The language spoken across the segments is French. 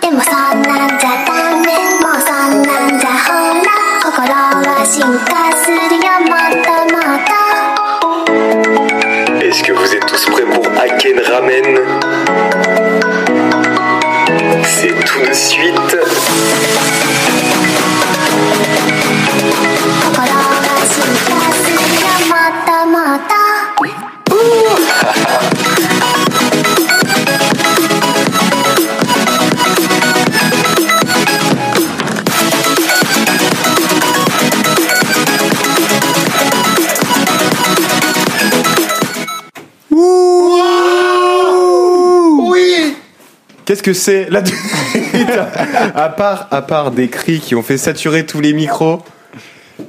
でもさ que c'est là À part à part des cris qui ont fait saturer tous les micros,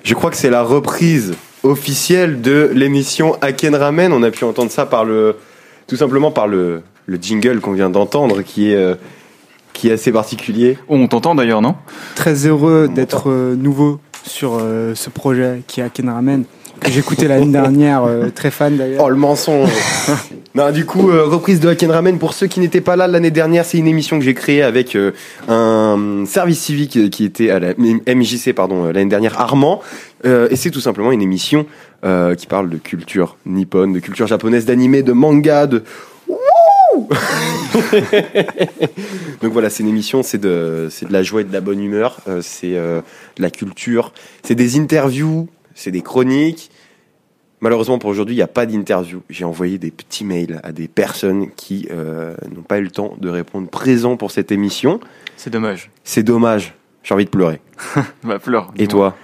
je crois que c'est la reprise officielle de l'émission Aken Ramen. On a pu entendre ça par le tout simplement par le, le jingle qu'on vient d'entendre qui est euh, qui est assez particulier. Oh, on t'entend d'ailleurs, non? Très heureux d'être euh, nouveau sur euh, ce projet qui est Aken Ramen, que j'écoutais l'année dernière, euh, très fan d'ailleurs. Oh le mensonge Non, du coup, euh, reprise de Haken Ramen. Pour ceux qui n'étaient pas là l'année dernière, c'est une émission que j'ai créée avec euh, un service civique qui était à la MJC pardon l'année dernière, Armand. Et c'est tout simplement une émission qui parle de culture nippone, de culture japonaise, d'animé, de manga, de Donc voilà, c'est une émission, c'est de, de la joie et de la bonne humeur, c'est de la culture, c'est des interviews, c'est des chroniques. Malheureusement pour aujourd'hui, il n'y a pas d'interview. J'ai envoyé des petits mails à des personnes qui euh, n'ont pas eu le temps de répondre présent pour cette émission. C'est dommage. C'est dommage. J'ai envie de pleurer. Bah, pleure. Et toi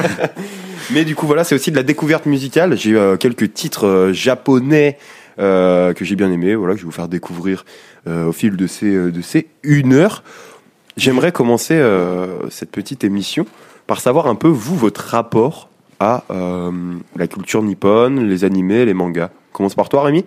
Mais du coup, voilà, c'est aussi de la découverte musicale. J'ai euh, quelques titres euh, japonais que j'ai bien aimés, voilà, que je vais vous faire découvrir au fil de ces, de ces une heure. J'aimerais commencer cette petite émission par savoir un peu, vous, votre rapport à euh, la culture nippone, les animés, les mangas. Commence par toi, Rémi?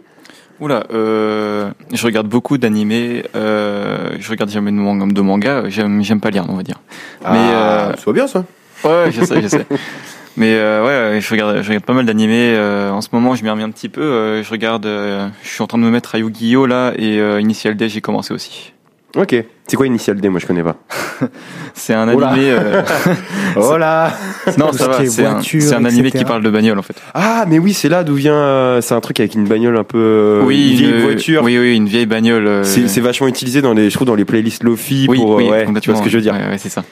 Oula, euh, je regarde beaucoup d'animés, euh, je regarde jamais de manga, de manga j'aime, j'aime pas lire, on va dire. Mais, Ah, euh, soit bien ça. Ouais, je sais, je sais. Mais euh, ouais, je regarde, je regarde pas mal d'animés. euh, en ce moment, je m'y remets un petit peu. euh, je regarde, euh, je suis en train de me mettre à Yu-Gi-Oh là et euh, Initial D, j'ai commencé aussi. Ok. C'est quoi Initial D Moi, je connais pas. C'est un Oh là. animé. euh, Oh là non, ça va. C'est un, c'est animé etc. qui parle de bagnole en fait. Ah, mais oui, c'est là d'où vient. euh, c'est un truc avec une bagnole un peu. euh, oui, une vieille une- voiture. Oui, oui, une vieille bagnole. euh, C'est c'est vachement utilisé dans les, je trouve, dans les playlists Lofi oui, pour. euh, oui, ouais, tu vois ce que je veux dire. Ouais, ouais, c'est ça.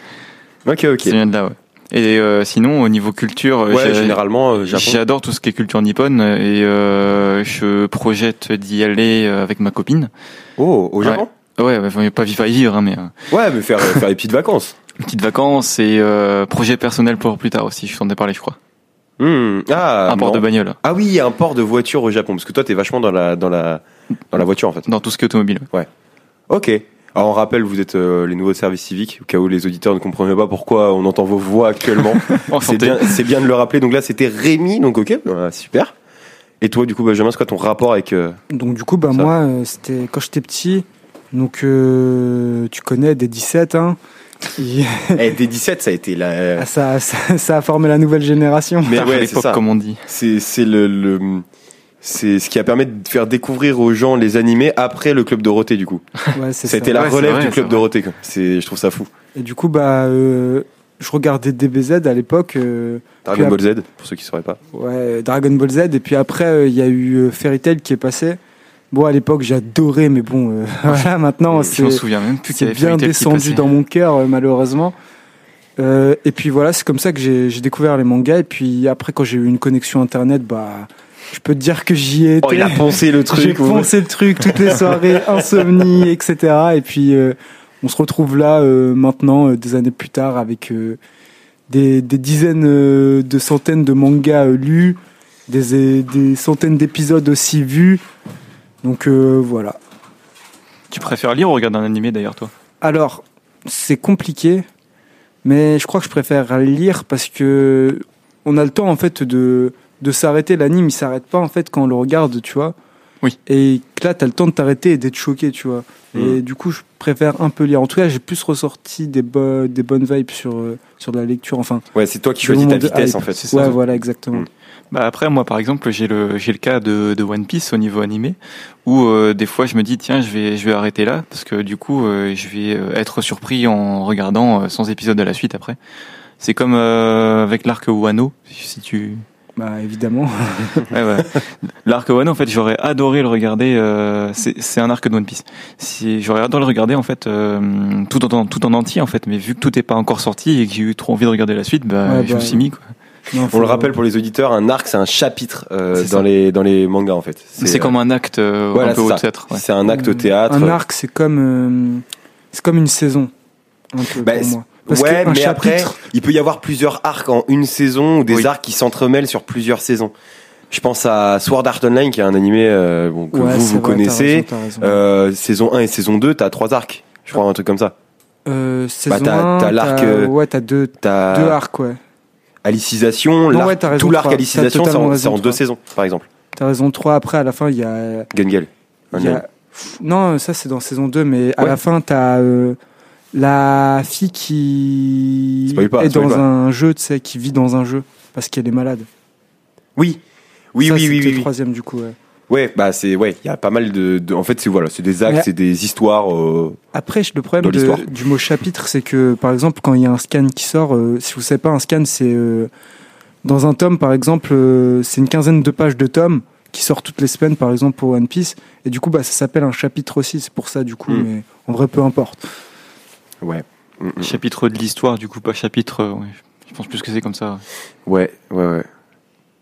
Ok, ok. Ça vient de là, ouais. Et euh, sinon, au niveau culture, euh, Ouais, généralement, euh. J'adore tout ce qui est culture nippone et euh, je projette d'y aller euh, avec ma copine. Oh, au Japon? Ouais, ouais, pas vivre à y vivre, hein, mais euh, Ouais, mais faire, euh, faire des petites vacances. petites vacances et euh, projet personnel pour plus tard aussi. Je t'en ai parlé, je crois. Hmm, Ah, un port non. de bagnole, Ah oui, un port de voiture au Japon, parce que toi, t'es vachement dans la, dans la, dans la voiture en fait. dans tout ce qui est automobile. Ok. Alors on rappelle, vous êtes euh, les nouveaux services civiques, au cas où les auditeurs ne comprenaient pas pourquoi on entend vos voix actuellement. c'est bien, c'est bien de le rappeler. Donc là, c'était Rémi, donc ok, voilà, super. Et toi, du coup, Benjamin, c'est quoi ton rapport avec euh, Donc du coup, bah Ça. moi, euh, c'était quand j'étais petit. Donc euh, tu connais des 17, hein. eh, D17, ça a été la. Ah, ça, ça, ça a formé la nouvelle génération. Mais à ouais, c'est ça. comme on dit. C'est c'est le, le c'est ce qui a permis de faire découvrir aux gens les animés après le club Dorothée du coup. Ouais, c'est Ça a été ça. la Ouais, relève vrai, du club. Dorothée. quoi. C'est je trouve ça fou. Et du coup, bah, euh, je regardais DBZ à l'époque. euh, Dragon Ball Z pour ceux qui sauraient pas. Ouais, Dragon Ball Z. Et puis après, euh, il y a eu euh, Fairy Tail qui est passé. Bon, à l'époque, j'adorais, mais bon, euh, voilà, maintenant, Je m'en c'est souviens même plus qu'il y c'est avait bien descendu dans mon cœur, euh, malheureusement. Euh, et puis voilà, c'est comme ça que j'ai j'ai découvert les mangas. Et puis après, quand j'ai eu une connexion internet, bah, je peux te dire que j'y ai été. Oh, il a poncé le J'ai truc. ouais. poncé le truc toutes les soirées, insomnie, etc. Et puis euh, on se retrouve là euh, maintenant, euh, des années plus tard, avec euh, des, des dizaines euh, de centaines de mangas euh, lus, des, des centaines d'épisodes aussi vus. Donc euh, voilà. Tu préfères lire ou regarder un animé d'ailleurs, toi? Alors, c'est compliqué, mais je crois que je préfère lire parce que on a le temps en fait de, de s'arrêter. L'anime, il s'arrête pas en fait quand on le regarde, tu vois. Oui. Et que là, t'as le temps de t'arrêter et d'être choqué, tu vois. Mm. Et du coup, je préfère un peu lire. En tout cas, j'ai plus ressorti des, bo- des bonnes vibes sur, euh, sur de la lecture. Enfin, Ouais, c'est toi qui choisis ta vitesse hype. en fait. C'est ouais, ça. voilà, exactement. Mm. Bah après moi par exemple j'ai le j'ai le cas de, de One Piece au niveau animé où euh, des fois je me dis tiens je vais je vais arrêter là parce que du coup euh, je vais euh, être surpris en regardant euh, 100 épisodes à la suite après. C'est comme euh, avec l'arc Wano si tu Bah évidemment. ouais, ouais. l'arc Wano en fait j'aurais adoré le regarder euh, c'est c'est un arc de One Piece. Si j'aurais adoré le regarder en fait euh, tout en tout en entier en fait mais vu que tout n'est pas encore sorti et que j'ai eu trop envie de regarder la suite bah Ouais, je me bah, suis mis quoi. Non, On le rappelle pour les auditeurs, un arc c'est un chapitre euh, dans les dans les mangas en fait. C'est comme un acte euh, voilà, un peu c'est au ça. théâtre. ouais. C'est un acte au théâtre. Un arc, c'est comme euh, c'est comme une saison. Un peu Bah, pour c'est- moi. Parce ouais, mais après, chapitre- il peut y avoir plusieurs arcs en une saison ou des Oui. arcs qui s'entremêlent sur plusieurs saisons. Je pense à Sword Art Online, qui est un animé euh, bon, que Ouais, vous, vous vrai, connaissez. raison. Euh, saison 1 et saison 2, t'as trois arcs. Je crois, un truc comme ça. Euh, saison bah, t'as- 1, t'as l'arc, euh, Ouais, t'as deux, T'as deux arcs, ouais. Alicisation, ouais, tout l'arc. Alicisation, c'est en, deux saisons, par exemple. T'as raison, 3 après, à la fin, il y a. Gengel. il y a- Non, ça c'est dans saison 2, mais à Ouais. la fin, t'as euh, la fille qui Spoil pas, est dans pas. un jeu, tu sais, qui vit dans un jeu parce qu'elle est malade. Oui. Oui, Ça, oui, oui, oui, le troisième du coup. Ouais. Ouais, bah c'est ouais, il y a pas mal de, de- en fait c'est voilà, c'est des actes, Ouais. c'est des histoires. euh, Après, le problème de- du mot chapitre, c'est que par exemple, quand il y a un scan qui sort, euh, si vous savez pas, un scan, c'est euh, dans un tome, par exemple, euh, c'est une quinzaine de pages de tomes qui sort toutes les semaines, par exemple pour One Piece, et du coup, bah, ça s'appelle un chapitre aussi. C'est pour ça, du coup, Mm. mais en vrai, peu importe. ouais. Mm, mm. Chapitre de l'histoire, du coup, pas chapitre. ouais. Je pense plus que c'est comme ça. Ouais, ouais, ouais.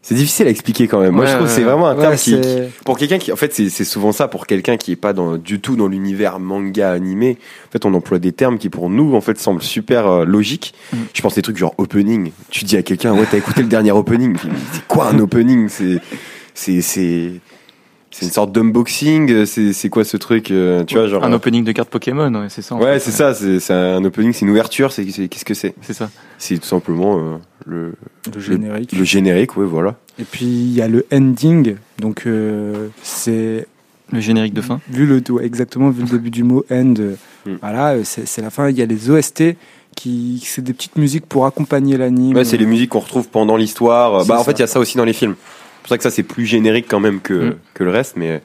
C'est difficile à expliquer quand même. Moi, Ouais, je trouve que c'est vraiment un terme Ouais, qui, pour quelqu'un qui, en fait, c'est souvent ça pour quelqu'un qui est pas dans, du tout dans l'univers manga animé. En fait, on emploie des termes qui pour nous, en fait, semblent super euh, logiques. Mm. Je pense des trucs genre opening. Tu dis à quelqu'un, ouais, t'as écouté le dernier opening. C'est quoi un opening? C'est, c'est, c'est, c'est une sorte d'unboxing. euh, C'est, quoi ce truc euh, Tu vois, genre. Un opening de cartes Pokémon, ouais, c'est ça. en Ouais, c'est ça. C'est, un opening, c'est une ouverture. Qu'est-ce que c'est? C'est ça. C'est tout simplement euh, le, le générique. le générique. Ouais, voilà. Et puis il y a le ending, donc euh, c'est Le générique de fin. vu le ouais, exactement vu le début du mot end, euh, Mm. voilà, euh, c'est la fin. Il y a les OST qui c'est des petites musiques pour accompagner l'anime. Ouais, c'est les musiques qu'on retrouve pendant l'histoire. Bah, en fait, il y a ça aussi dans les films. C'est pour ça que ça, c'est plus générique quand même que, Mm. que le reste, mais,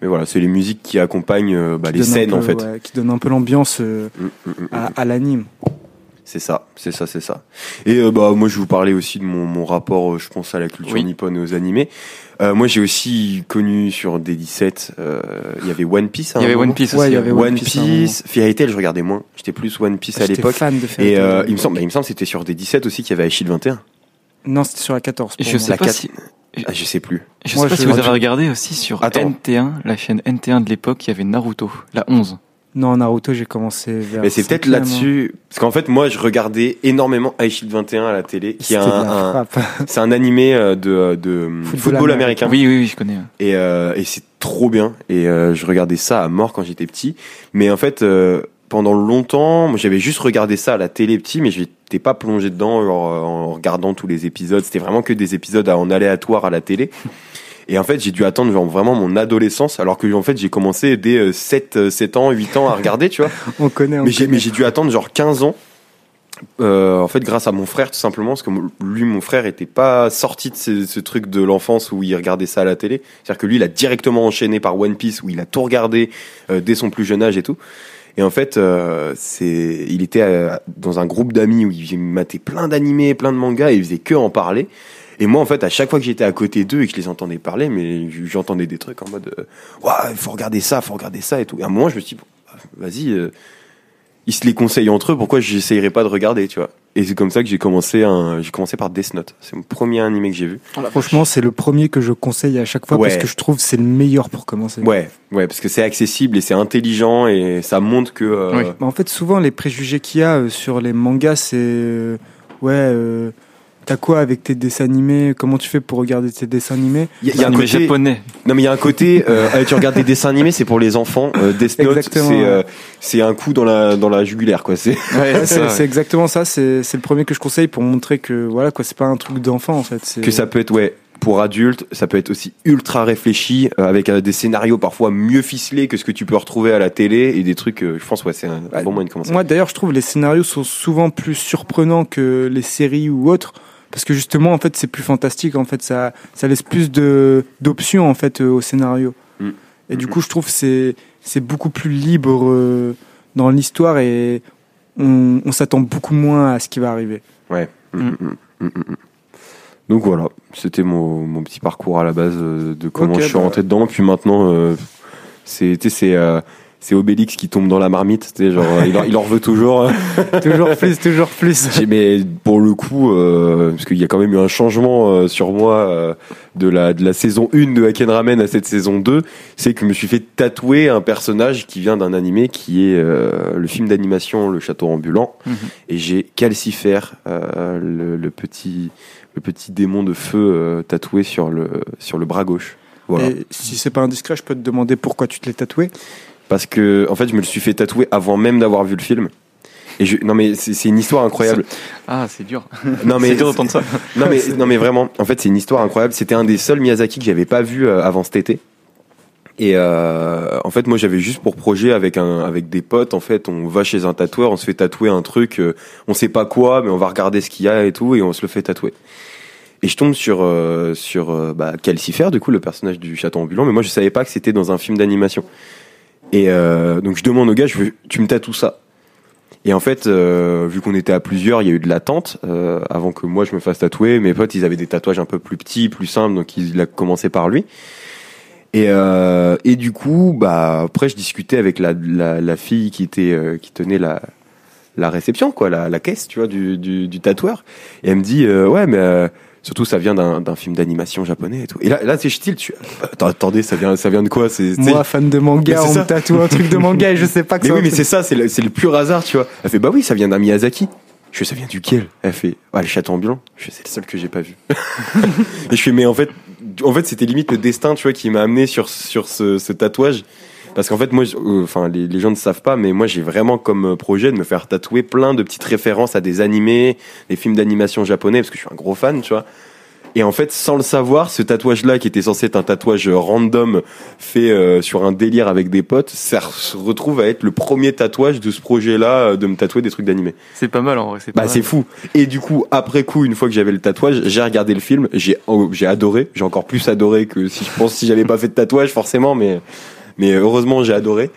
mais voilà, c'est les musiques qui accompagnent euh, bah, qui les scènes, peu, en fait. ouais, qui donnent un peu l'ambiance euh, Mm, mm, mm, à, à l'anime. C'est ça, c'est ça, c'est ça. Et euh, bah, moi, je vous parler aussi de mon, mon rapport, euh, je pense, à la culture Oui. nippone et aux animés. Euh, moi, j'ai aussi connu sur D17, euh, il y avait One Piece. Il y avait. One Piece Ouais, aussi. il y avait One, One Piece, Piece. Fairy Tail, je regardais moins. J'étais plus One Piece à J'étais l'époque. fan de Fairy Et Tail. euh, il me semble, bah, il me semble que c'était sur D17 aussi qu'il y avait Aishid 21. Non, c'était sur la 14. Et pour je moi. sais La pas quatre- si. Ah, je sais plus. Je Moi, sais pas je- si vous moi, avez regardé aussi sur Attends. NT1, la chaîne NT1 de l'époque, il y avait Naruto, la 11. Non, Naruto, j'ai commencé vers. Mais c'est peut-être là-dessus. Parce qu'en fait, moi, je regardais énormément Aishid 21 à la télé, qui est un, c'est un animé euh, de, de Football football, américain. américain. Oui, oui, oui, je connais. Et, euh, et c'est trop bien. Et euh, je regardais ça à mort quand j'étais petit. Mais en fait, euh, pendant longtemps, moi, j'avais juste regardé ça à la télé petit, mais j'étais pas plongé dedans genre, euh, en regardant tous les épisodes. C'était vraiment que des épisodes en aléatoire à la télé. Et en fait, j'ai dû attendre genre, vraiment mon adolescence, alors que en fait, j'ai commencé dès euh, 7, euh, 7 ans, 8 ans à regarder, tu vois. On connaît. On Mais j'ai, mais j'ai dû attendre genre 15 ans. Euh, en fait, grâce à mon frère, tout simplement, parce que lui, mon frère, était pas sorti de ce, ce truc de l'enfance où il regardait ça à la télé. C'est-à-dire que lui, il a directement enchaîné par One Piece, où il a tout regardé euh, dès son plus jeune âge et tout. Et en fait, euh, il était euh, dans un groupe d'amis où il matait plein d'animés, plein de mangas, et il faisait que en parler. Et moi, en fait, à chaque fois que j'étais à côté d'eux et que je les entendais parler, mais j'entendais des trucs en mode, ouais, il faut regarder ça, faut regarder ça et tout. À un moment, je me suis dit, bon, vas-y. euh, ils se les conseillent entre eux, pourquoi j'essayerais pas de regarder, tu vois? Et c'est comme ça que j'ai commencé un, j'ai commencé par Death Note. C'est mon premier animé que j'ai vu. Franchement, c'est le premier que je conseille à chaque fois parce que je trouve que c'est le meilleur pour commencer. Ouais, ouais, parce que c'est accessible et c'est intelligent et ça montre que. euh, Oui. Bah, en fait, souvent, les préjugés qu'il y a euh, sur les mangas, c'est euh, ouais, euh, t'as quoi avec tes dessins animés? Comment tu fais pour regarder tes dessins animés? Il y, a- il y a un côté. japonais. Non, mais il y a un côté. Euh, tu regardes des dessins animés, c'est pour les enfants. Euh, Death Note, Exactement, c'est ouais. euh, c'est un coup dans la dans la jugulaire, quoi. C'est. Ouais, c'est exactement ça. C'est c'est le premier que je conseille pour montrer que voilà quoi, c'est pas un truc d'enfant en fait. c'est- que ça peut être ouais pour adultes, ça peut être aussi ultra réfléchi euh, avec euh, des scénarios parfois mieux ficelés que ce que tu peux retrouver à la télé et des trucs. euh, je pense ouais, c'est un Ouais. bon moyen de commencer. Moi d'ailleurs, je trouve les scénarios sont souvent plus surprenants que les séries ou autres parce que justement en fait c'est plus fantastique en fait ça ça laisse plus de d'options en fait euh, au scénario Mm. et du coup je trouve que c'est c'est beaucoup plus libre euh, dans l'histoire et on, on s'attend beaucoup moins à ce qui va arriver Ouais. Mm. Mm. Donc voilà, c'était mon, mon petit parcours à la base euh, de comment je suis bah. rentré dedans. Puis maintenant, c'est c'est c'est Obélix qui tombe dans la marmite. tu Genre, euh, il, en, il en veut toujours. toujours plus toujours plus Mais pour le coup, euh, parce qu'il y a quand même eu un changement euh, sur moi euh, de la de la saison 1 de Haken Ramen à cette saison 2, c'est que je me suis fait tatouer un personnage qui vient d'un animé qui est le film d'animation Le Château ambulant Mhm. et j'ai Calcifer, euh, le, le petit le petit démon de feu tatoué sur le sur le bras gauche. Voilà. et si c'est pas indiscret je peux te demander pourquoi tu te l'es tatoué Parce que en fait, je me le suis fait tatouer avant même d'avoir vu le film. Et je, non mais c'est une histoire incroyable. Ah, c'est dur. Non mais c'est dur d'entendre ça. Non mais non mais vraiment, en fait c'est une histoire incroyable. C'était un des seuls Miyazaki que j'avais pas vu euh, avant cet été. Et euh, en fait moi j'avais juste pour projet avec un avec des potes en fait on va chez un tatoueur, on se fait tatouer un truc, euh, on sait pas quoi mais on va regarder ce qu'il y a et tout et on se le fait tatouer. Et je tombe sur euh, sur euh, bah, Calcifer du coup le personnage du château ambulant mais moi je savais pas que c'était dans un film d'animation. Et euh, donc je demande au gars je veux, tu me tatoues ça. Et en fait, euh, vu qu'on était à plusieurs, il y a eu de l'attente euh, avant que moi je me fasse tatouer. Mes potes, ils avaient des tatouages un peu plus petits, plus simples, donc il a commencé par lui. Et, euh, et du coup, bah après, je discutais avec la, la, la fille qui était euh, qui tenait la la réception, quoi, la, la caisse, tu vois, du, du, du tatoueur. Et elle me dit, euh, ouais, mais surtout ça vient d'un film d'animation japonais et tout. Et là, là, c'est style. Tu... Attends, attendez, ça vient, ça vient de quoi C'est moi fan de manga on ça. me tatoue un truc de manga et je sais pas que mais ça oui, mais c'est ça, c'est le, le pur hasard, tu vois. Elle fait, bah oui, ça vient d'un Miyazaki. Je fais, ça vient duquel? Elle fait, ah, le château ambulant. Je fais, c'est le seul que j'ai pas vu. et je fais, mais en fait, en fait, c'était limite le destin, tu vois, qui m'a amené sur, sur ce, ce tatouage. Parce qu'en fait, moi, euh, enfin, les, les gens ne savent pas, mais moi, j'ai vraiment comme euh, projet de me faire tatouer plein de petites références à des animés, des films d'animation japonais, parce que je suis un gros fan, tu vois. Et en fait, sans le savoir, ce tatouage-là, qui était censé être un tatouage random fait euh, sur un délire avec des potes, ça se retrouve à être le premier tatouage de ce projet-là, euh, de me tatouer des trucs d'animé. C'est pas mal en vrai. C'est pas Bah, c'est fou. Et du coup, après coup, une fois que j'avais le tatouage, j'ai regardé le film, j'ai oh, j'ai adoré, j'ai encore plus adoré que si je pense si j'avais pas fait de tatouage forcément, mais mais heureusement j'ai adoré.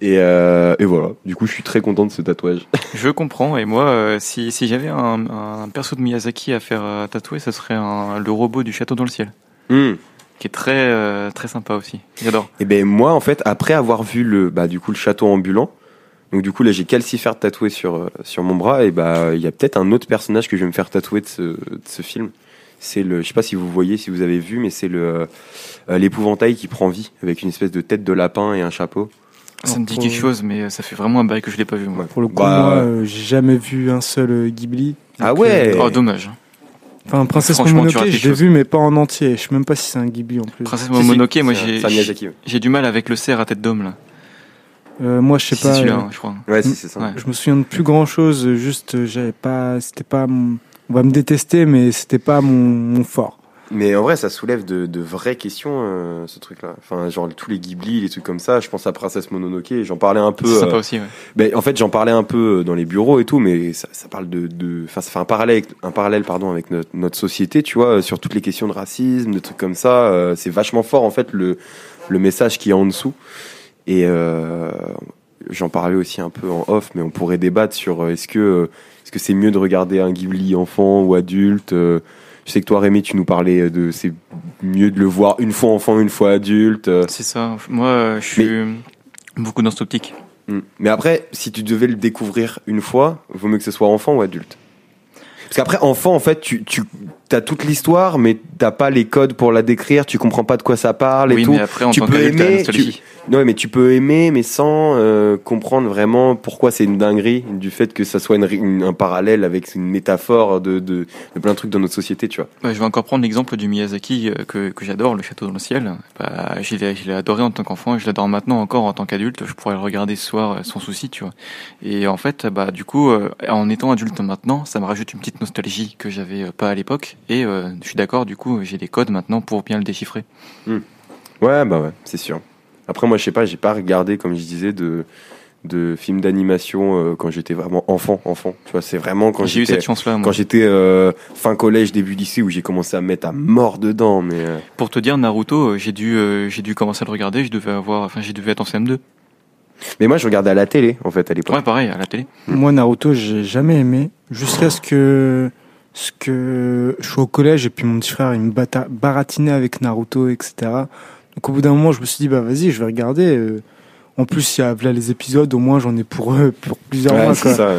Et, euh, et voilà. Du coup, je suis très content de ce tatouage. Je comprends. Et moi, euh, si, si j'avais un, un perso de Miyazaki à faire euh, tatouer, ce serait un, le robot du château dans le ciel, Hmm. qui est très euh, très sympa aussi. J'adore. Et ben moi, en fait, après avoir vu le bah du coup le château ambulant, donc du coup là j'ai Calcifer tatoué sur euh, sur mon bras et bah il y a peut-être un autre personnage que je vais me faire tatouer de ce de ce film. C'est le, je sais pas si vous voyez, si vous avez vu, mais c'est le euh, l'épouvantail qui prend vie avec une espèce de tête de lapin et un chapeau. Ça me dit quelque chose, mais ça fait vraiment un bail que je l'ai pas vu moi. pour le coup Bah, moi euh, j'ai jamais vu un seul euh, Ghibli Ah ouais. euh, Oh dommage. Enfin, Princesse Franchement, tu Mononoke, je l'ai vu, mais pas en entier. Je sais même pas si c'est un Ghibli en plus. Princesse Mononoke, moi j'ai j'ai du mal avec le cerf à tête d'homme là. Euh, moi, je sais Si, pas. C'est celui-là, euh, je crois. Ouais, si c'est ça. Ouais. Je me souviens de plus grand chose. Juste, euh, j'avais pas. C'était pas. On va me détester, mais c'était pas mon, mon fort. Mais en vrai, ça soulève de, de vraies questions, euh, ce truc-là. Enfin, genre tous les Ghibli, les trucs comme ça. Je pense à Princesse Mononoke. J'en parlais un peu. C'est sympa euh, aussi. Ouais. Ben, en fait, j'en parlais un peu dans les bureaux et tout, mais ça, ça parle de, de, enfin, ça fait un parallèle, avec- un parallèle, pardon, avec notre, notre société, tu vois, sur toutes les questions de racisme, de trucs comme ça. euh, c'est vachement fort, en fait, le, le message qui est en dessous. Et euh, j'en parlais aussi un peu en off, mais on pourrait débattre sur euh, est-ce que, euh, est-ce que c'est mieux de regarder un Ghibli enfant ou adulte. euh, je sais que toi, Rémi, tu nous parlais de, c'est mieux de le voir une fois enfant, une fois adulte. C'est ça. Moi, je suis beaucoup dans cette optique. Mm. Mais après, si tu devais le découvrir une fois, vaut mieux que ce soit enfant ou adulte. Parce qu'après, enfant, en fait, tu, tu as toute l'histoire, mais t'as pas les codes pour la décrire, tu comprends pas de quoi ça parle et Oui, tout. mais après, en Tu tant peux aimer. Non, mais tu peux aimer, mais sans euh, comprendre vraiment pourquoi c'est une dinguerie, du fait que ça soit une, une- un parallèle avec une métaphore de, de, de plein de trucs dans notre société, tu vois. Ouais, je vais encore prendre l'exemple du Miyazaki euh, que, que j'adore, Le Château dans le ciel. Bah, je l'ai je l'ai adoré en tant qu'enfant et je l'adore maintenant encore en tant qu'adulte. Je pourrais le regarder ce soir euh, sans souci, tu vois. Et en fait, bah, du coup, en étant adulte maintenant, ça me rajoute une petite nostalgie que j'avais euh, pas à l'époque. Et euh, je suis d'accord, du coup, j'ai les codes maintenant pour bien le déchiffrer. Ouais, bah ouais, c'est sûr. Après, moi, je sais pas, j'ai pas regardé, comme je disais, de, de films d'animation euh, quand j'étais vraiment enfant, enfant. Tu vois, c'est vraiment quand J'ai eu cette chance-là. quand j'étais euh, fin collège, début lycée où j'ai commencé à me mettre à mort dedans. Mais Pour te dire, Naruto, j'ai dû, j'ai dû commencer à le regarder. Je devais avoir, enfin, j'ai dû être en CM2. Mais moi, je regardais à la télé en fait à l'époque. Ouais, pareil, à la télé. Moi, Naruto, j'ai jamais aimé. Jusqu'à ce que, ce que je suis au collège et puis mon petit frère, il me bata- baratinait avec Naruto, etc. Donc, au bout d'un moment, je me suis dit, bah, vas-y, je vais regarder. euh. En plus, il y a là, les épisodes, au moins, j'en ai pour, euh, pour plusieurs Ouais, mois, c'est quoi. ça.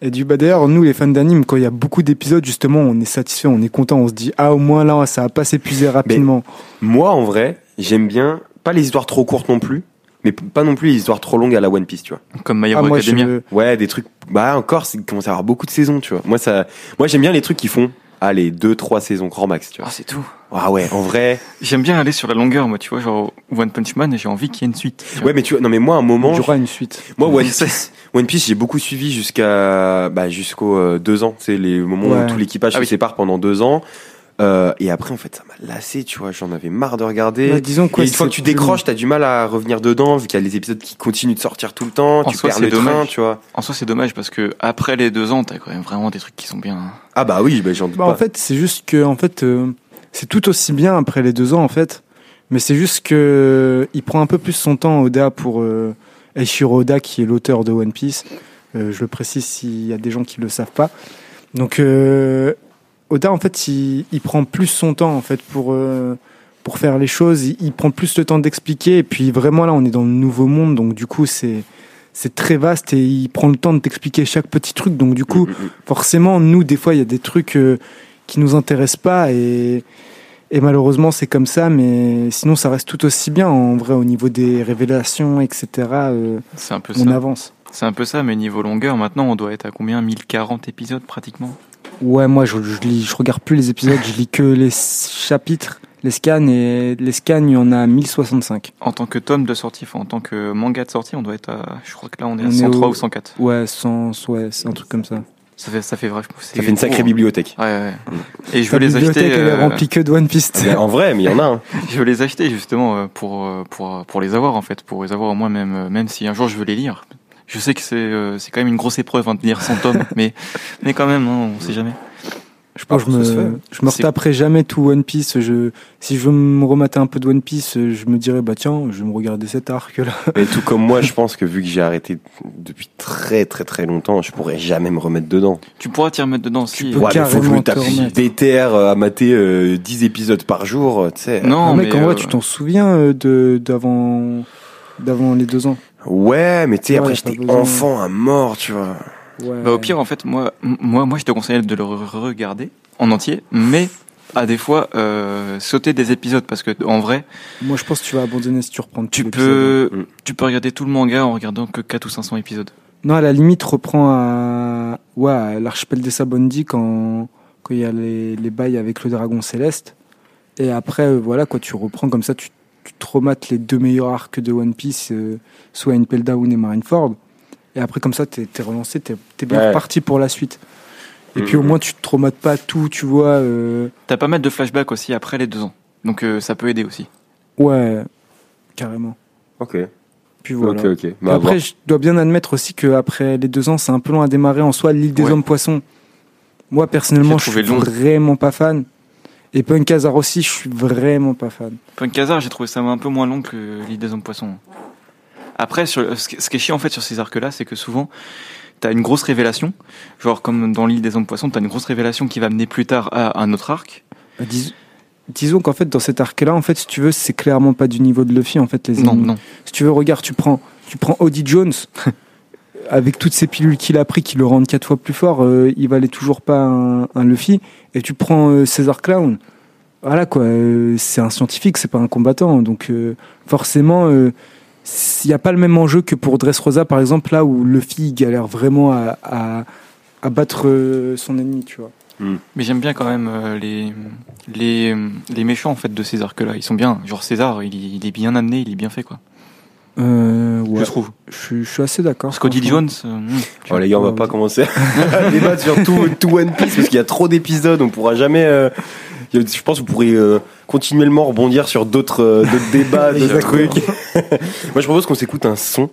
Et du, bah, d'ailleurs, nous, les fans d'anime, quand il y a beaucoup d'épisodes, justement, on est satisfait, on est content, on se dit, ah, au moins, là, ça va pas s'épuiser rapidement. Moi, en vrai, j'aime bien pas les histoires trop courtes non plus, mais pas non plus les histoires trop longues à la One Piece, tu vois. Comme My Ah, Hero moi, Academia. je, Ouais, des trucs. Bah encore, c'est commence à avoir beaucoup de saisons, tu vois. Moi, ça, moi, j'aime bien les trucs qui font. Allez, deux, trois saisons grand max, tu Ah, vois. c'est tout. Ah ouais, en vrai. J'aime bien aller sur la longueur, moi, tu vois, genre One Punch Man, j'ai envie qu'il y ait une suite. Ouais, mais tu vois, non, mais moi, à un moment, il y aura une suite. moi, One. Piece, One Piece, j'ai beaucoup suivi jusqu'à, bah, jusqu'aux euh, deux ans. C'est les moments Ouais. où tout l'équipage Ah se oui. sépare pendant deux ans. Euh, et après, en fait, ça m'a lassé, tu vois. J'en avais marre de regarder. Bah, disons quoi, et une fois que tu décroches, t'as du mal à revenir dedans, vu qu'il y a les épisodes qui continuent de sortir tout le temps. En tu soi, perds c'est le train, dommage. tu vois. En soi, c'est dommage parce que après les deux ans, t'as quand même vraiment des trucs qui sont bien. Ah bah oui, bah, j'en doute Bah, pas. en fait, c'est juste que, en fait, euh, c'est tout aussi bien après les deux ans, en fait. Mais c'est juste que euh, il prend un peu plus son temps, Oda, pour euh, Eiichiro Oda, qui est l'auteur de One Piece. Euh, je le précise s'il y a des gens qui le savent pas. Donc, euh, Oda, en fait, il, il prend plus son temps, en fait, pour euh, pour faire les choses. Il, il prend plus le temps d'expliquer. Et puis, vraiment, là, on est dans le nouveau monde, donc du coup, c'est c'est très vaste et il prend le temps de t'expliquer chaque petit truc. Donc, du coup, Mm, mm, mm. forcément, nous, des fois, il y a des trucs euh, qui nous intéressent pas et, et malheureusement, c'est comme ça. Mais sinon, ça reste tout aussi bien en vrai au niveau des révélations, etc. euh, C'est un peu on ça. avance. C'est un peu ça, mais niveau longueur, maintenant, on doit être à combien? 1040 épisodes pratiquement? Ouais, moi, je, je lis, je regarde plus les épisodes, je lis que les chapitres, les scans et les scans, il y en a 1065. En tant que tome de sortie, enfin, en tant que manga de sortie, on doit être à. Je crois que là, on est à On est 103 au- ou 104. Ouais, 100, ouais, c'est un truc comme ça. Ça fait, ça fait vachement. Ça fait une sacrée bibliothèque. bibliothèque. Ouais, ouais. Et je veux les bibliothèque, acheter. elle est euh, remplie que de One Piece. Mais en vrai, mais il y en a un. Je veux les acheter justement euh, pour euh, pour pour les avoir en fait, pour les avoir au moins même même si un jour je veux les lire. Je sais que c'est euh, c'est quand même une grosse épreuve hein, de lire 100 tomes, mais mais quand même, hein, on sait jamais. Je pense que je me, je me retaperai jamais tout One Piece. Je, si je veux me remater un peu de One Piece, je me dirais, bah tiens, je vais me regarder cet arc là. Et tout comme moi, je pense que vu que j'ai arrêté depuis très très très longtemps, je pourrais jamais me remettre dedans. Tu pourras t'y remettre dedans si. peux Ouais, mais faut que je carrément me tape euh, à mater euh, 10 épisodes par jour, euh, tu sais. Non, Ah, mec, mais en vrai, euh, tu t'en souviens euh, de d'avant d'avant les deux ans. Ouais, mais tu sais, Ouais, après j'étais enfant à mort, tu vois. Ouais. Bah, au pire, en fait, moi, moi, moi, je te conseille de le re- regarder en entier, mais à des fois euh, sauter des épisodes parce que en vrai, Moi, je pense que tu vas abandonner si tu reprends. tout tu peux, Mm. tu peux regarder tout le manga en regardant que 4 ou 500 épisodes. Non, à la limite, reprends à ouais à l'archipel des Sabondi quand quand il y a les, les bails avec le dragon céleste. Et après, euh, voilà quoi, tu reprends comme ça, tu, tu traumates les deux meilleurs arcs de One Piece, euh, soit Impel Down et Marineford. Et après, comme ça, t'es es relancé, t'es es bien Ouais. reparti pour la suite. Et puis au moins, tu te traumates pas tout, tu vois. euh, T'as pas mal de flashbacks aussi après les deux ans, donc euh, ça peut aider aussi. ouais, carrément. Ok. Puis voilà. Ok, ok. Bah, après, je dois bien admettre aussi qu'après les deux ans, c'est un peu long à démarrer en soi. L'île des Ouais. hommes poissons. Moi, personnellement, je suis long. vraiment pas fan. Et Punk Hazard aussi, je suis vraiment pas fan. Punk Hazard, j'ai trouvé ça un peu moins long que l'île des hommes poissons. Après, sur, ce qui est chiant en fait sur ces arcs-là, c'est que souvent, t'as une grosse révélation, genre comme dans l'île des hommes poissons, t'as une grosse révélation qui va mener plus tard à un autre arc. Bah, dis- disons qu'en fait, dans cet arc-là, en fait, si tu veux, c'est clairement pas du niveau de Luffy, en fait, les Non, ennemis. non. Si tu veux, regarde, tu prends, tu prends Odie Jones, avec toutes ces pilules qu'il a pris qui le rendent quatre fois plus fort, euh, il valait toujours pas un, un Luffy. Et tu prends euh, César Clown. Voilà quoi, euh, c'est un scientifique, c'est pas un combattant. Donc euh, forcément, euh, il n'y a pas le même enjeu que pour Dressrosa, par exemple, là où Luffy galère vraiment à, à, à battre euh, son ennemi, tu vois. Mais j'aime bien quand même euh, les, les, les méchants en fait de ces arcs-là. Ils sont bien. Genre César, il, est- il est bien amené, il est bien fait quoi. Euh, ouais, Je trouve. je, suis- je suis assez d'accord. Scotty. Jones, euh, hmm, Oh, les gars, on va pas ouais. commencer à débattre sur tout, tout One Piece parce qu'il y a trop d'épisodes, on pourra jamais. euh, Je pense que vous pourrez euh, continuellement rebondir sur d'autres euh, d'autres débats, d'autres trucs. Moi, je propose qu'on s'écoute un son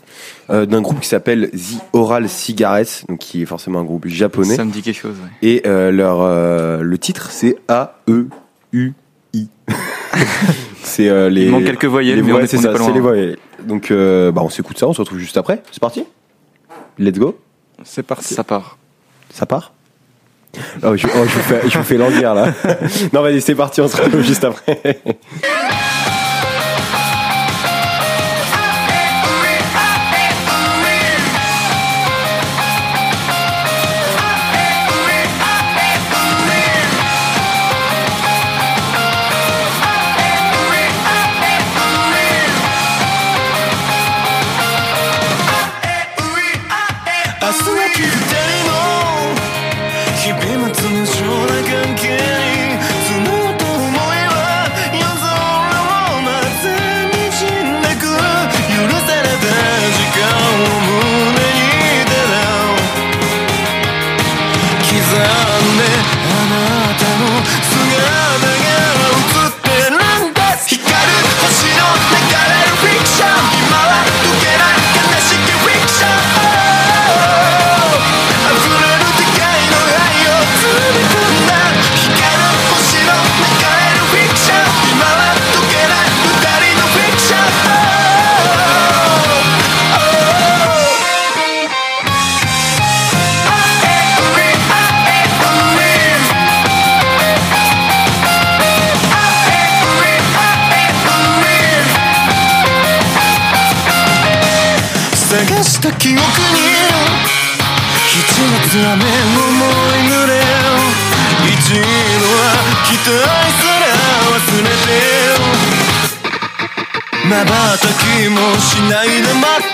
euh, d'un groupe qui s'appelle The Oral Cigarettes, donc qui est forcément un groupe japonais. Ça me dit quelque chose. ouais. Et euh, leur euh, le titre c'est A E U I. c'est euh, les Il manque quelques voyelles, les mais on est- c'est est ça, pas c'est loin. les voyelles. Donc euh, bah on s'écoute ça, on se retrouve juste après. C'est parti. Let's go. C'est parti. Ça part. Ça part. Oh, je, oh, je vous fais, je vous fais languir là. non, vas-y, c'est parti, on se retrouve juste après.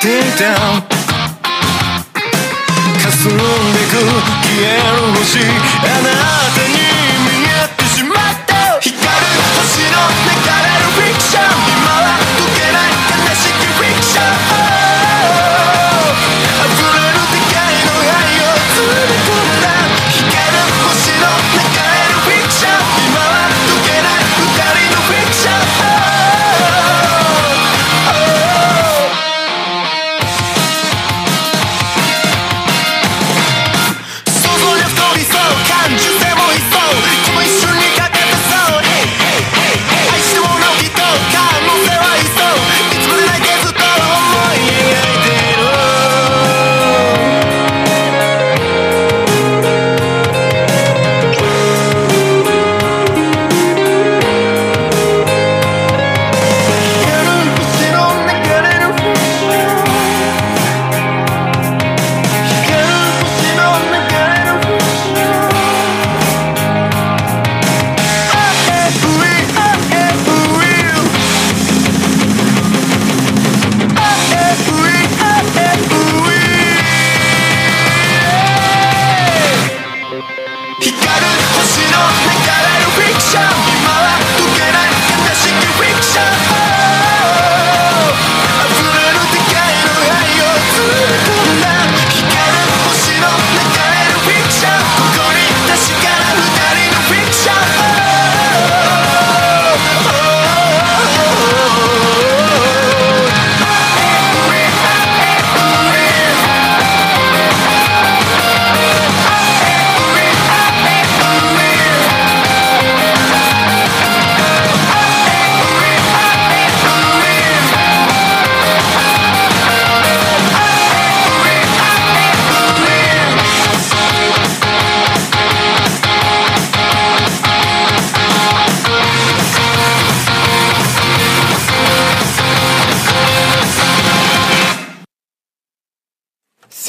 っていた霞んでく消える星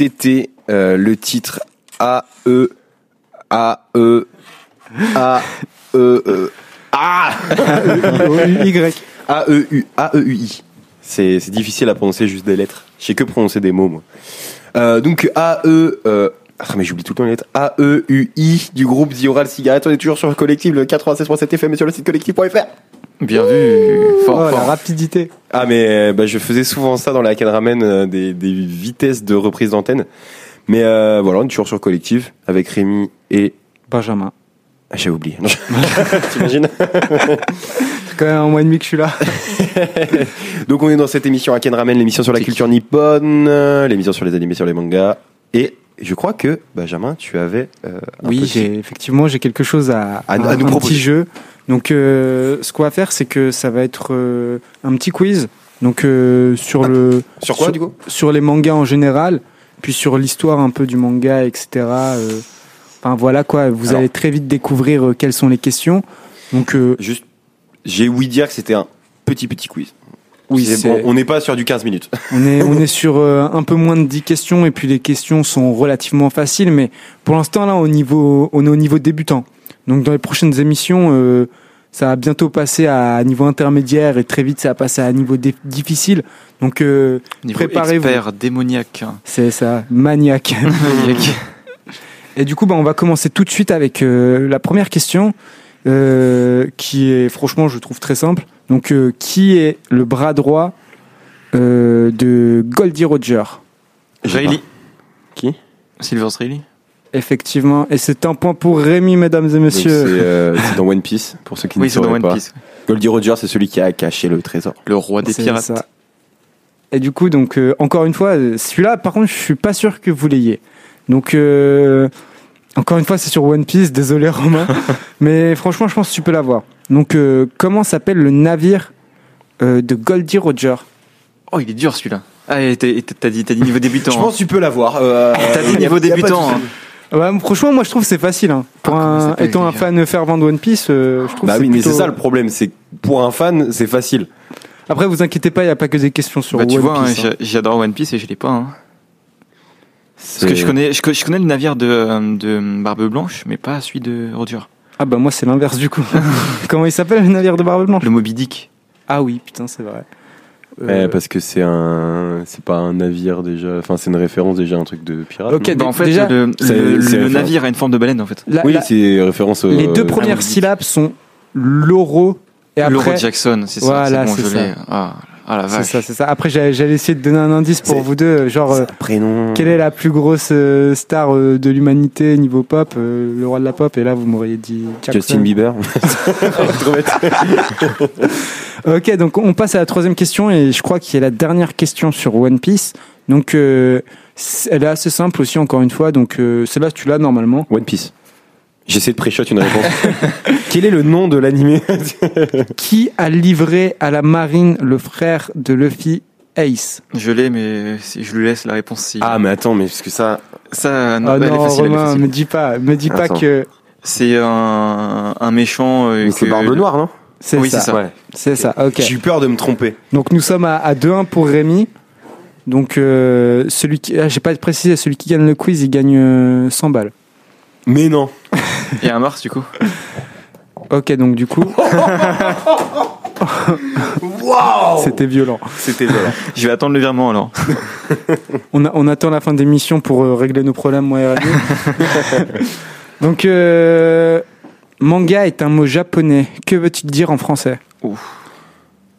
C'était euh, le titre A E A E A E E A Y. A E U A E U I. C'est c'est difficile à prononcer juste des lettres. Je sais que prononcer des mots moi. Euh, donc A E euh, ah, mais j'oublie tout le temps les lettres. A E U I du groupe The Oral Cigarette. On est toujours sur le collectif le 96.7 FM et sur le site collectif.fr. Bien vu. Fort, Oh, la rapidité. Ah mais euh, bah, je faisais souvent ça dans la Ken Ramen, euh, des, des vitesses de reprise d'antenne. Mais euh, voilà, on est toujours sur collectif avec Rémi et Benjamin. ah, j'ai oublié. T'imagines quand même un mois et demi que je suis là. Donc on est dans cette émission Aken Ramen, l'émission sur la culture nippone, euh, l'émission sur les animés, sur les mangas. Et je crois que Benjamin, tu avais euh, un Oui, petit- j'ai effectivement j'ai quelque chose à, À- à nous un proposer. petit jeu. Donc euh, ce qu'on va faire, c'est que ça va être euh, un petit quiz. Donc euh, sur le Sur quoi du coup? sur les mangas en général, puis sur l'histoire un peu du manga, etc. Enfin voilà quoi, vous Alors. allez très vite découvrir euh, quelles sont les questions. Donc euh, Juste, j'ai ouï dire que c'était un petit petit quiz. oui, C'est c'est- bon, on n'est pas sur du 15 minutes. On est, on est sur euh, un peu moins de 10 questions et puis les questions sont relativement faciles, mais pour l'instant là, au niveau, on est au niveau débutant. Donc dans les prochaines émissions, euh, ça va bientôt passer à niveau intermédiaire et très vite ça va passer à niveau dé- difficile. Donc euh, Niveau Préparez-vous. expert démoniaque. c'est ça, maniaque. Maniaque. Et du coup, bah, on va commencer tout de suite avec euh, la première question, euh, qui est franchement, je trouve très simple. Donc, euh, qui est le bras droit euh, de Goldie Roger Riley. Qui? Silver Riley? Effectivement, et c'est un point pour Rémi, mesdames et C'est messieurs. euh, c'est dans One Piece, pour ceux qui ne Oui, c'est dans One pas. Piece. Goldie Roger, c'est celui qui a caché le trésor. Le roi des pirates. ça. Et du coup, donc euh, encore une fois, celui-là, par contre, je suis pas sûr que vous l'ayez. Donc, euh, encore une fois, c'est sur One Piece. Désolé, Romain, mais franchement, je pense que tu peux l'avoir. Donc, euh, comment s'appelle le navire euh, de Goldie Roger Oh, il est dur celui-là. Ah, et t'as dit, t'as dit niveau débutant. Je pense que tu peux l'avoir. Euh, T'as dit niveau débutant. Hein. Ouais, Franchement, moi, je trouve que c'est facile. hein. Pour Ah, un, étant un fan fervent de One Piece, euh, je trouve. Bah que oui, mais c'est plutôt- ça le problème, c'est que pour un fan, c'est facile. Après, vous inquiétez pas, il y a pas que des questions sur Bah, tu One vois, hein, Piece. hein. j'a- j'adore One Piece et je l'ai pas. hein. Parce que je connais, je, co- je connais le navire de, de Barbe Blanche, mais pas celui de Roger. Ah bah moi, c'est l'inverse du coup. Comment il s'appelle le navire de Barbe Blanche? Le Moby Dick. Ah oui, putain, c'est vrai. Ouais, Euh, parce que c'est un, c'est pas un navire déjà. Enfin, c'est une référence déjà à un truc de pirate. Ok, Bah, en fait, déjà, le, c'est- le- le navire a une forme de baleine en fait. la- oui, la- c'est référence. les deux premières syllabes sont l'oro et après. Jackson, c'est ça. Voilà, c'est bon, je ça. l'ai. Ah, ah la C'est ça, c'est ça. Après, j'allais essayer de donner un indice pour vous deux, genre. euh, un prénom. quelle est la plus grosse euh, star euh, de l'humanité niveau pop, euh, le roi de la pop? Et là, vous m'auriez dit Jackson. Justin Bieber. Ok, donc on passe à la troisième question et je crois qu'il y a la dernière question sur One Piece. Donc, euh, elle est assez simple aussi, encore une fois. Donc, euh, celle-là, tu l'as normalement. One Piece. J'essaie de pré-shot une réponse. Quel est le nom de l'animé Qui a livré à la marine le frère de Luffy, Ace Je l'ai, mais si je lui laisse la réponse si. Ah, mais attends, mais parce que ça. ça, non, elle est non, facile, elle est Romain, facile. me dis pas, me dis pas Attends. que C'est un, un méchant. euh, mais C'est que- Barbe Noire, non? C'est Oui, ça. c'est ça. Ouais. C'est ça, ok. J'ai eu peur de me tromper. Donc nous sommes à, à 2-1 pour Rémi. Donc euh, celui qui, ah, j'ai pas précisé, celui qui gagne le quiz, il gagne euh, 100 balles. Mais non. Et un Mars, du coup. Ok, donc du coup, Waouh c'était violent. C'était violent. Je vais attendre le virement alors. On, a- on attend la fin d'émission pour euh, régler nos problèmes, moi et donc euh, manga est un mot japonais. Que veut-il dire en français?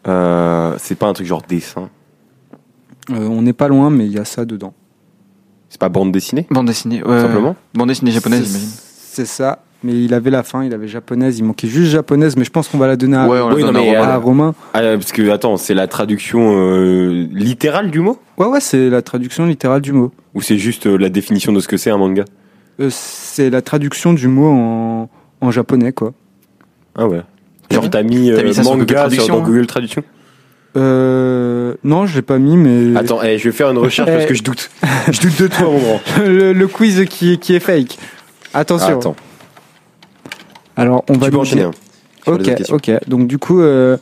Euh, c'est pas un truc genre dessin? Euh, On n'est pas loin, mais il y a ça dedans. C'est pas bande dessinée? Bande dessinée. ouais, Simplement? Bande dessinée japonaise, j'imagine. C'est ça. Mais il avait la fin, il avait japonaise, il manquait juste japonaise, mais je pense qu'on va la donner à, Ouais, on la Oui, donne non, à mais, Romain. à Romain. Ah, parce que, attends, c'est la traduction euh, littérale du mot? Ouais, ouais, c'est la traduction littérale du mot. Ou c'est juste euh, la définition de ce que c'est un manga? Euh, c'est la traduction du mot en, en japonais, quoi. Ah ouais. Genre, t'as mis, euh, T'as mis ça sur Google manga sur, Traduction, dans hein Google Traduction? Euh, non, je l'ai pas mis, mais Attends, eh, je vais faire une recherche parce Eh. que je doute. je doute de toi, mon grand. le, le quiz qui, qui est fake. Attention. Attends, Alors, on va tu enchaîner. hein, les Ok, ok. Donc du coup, euh,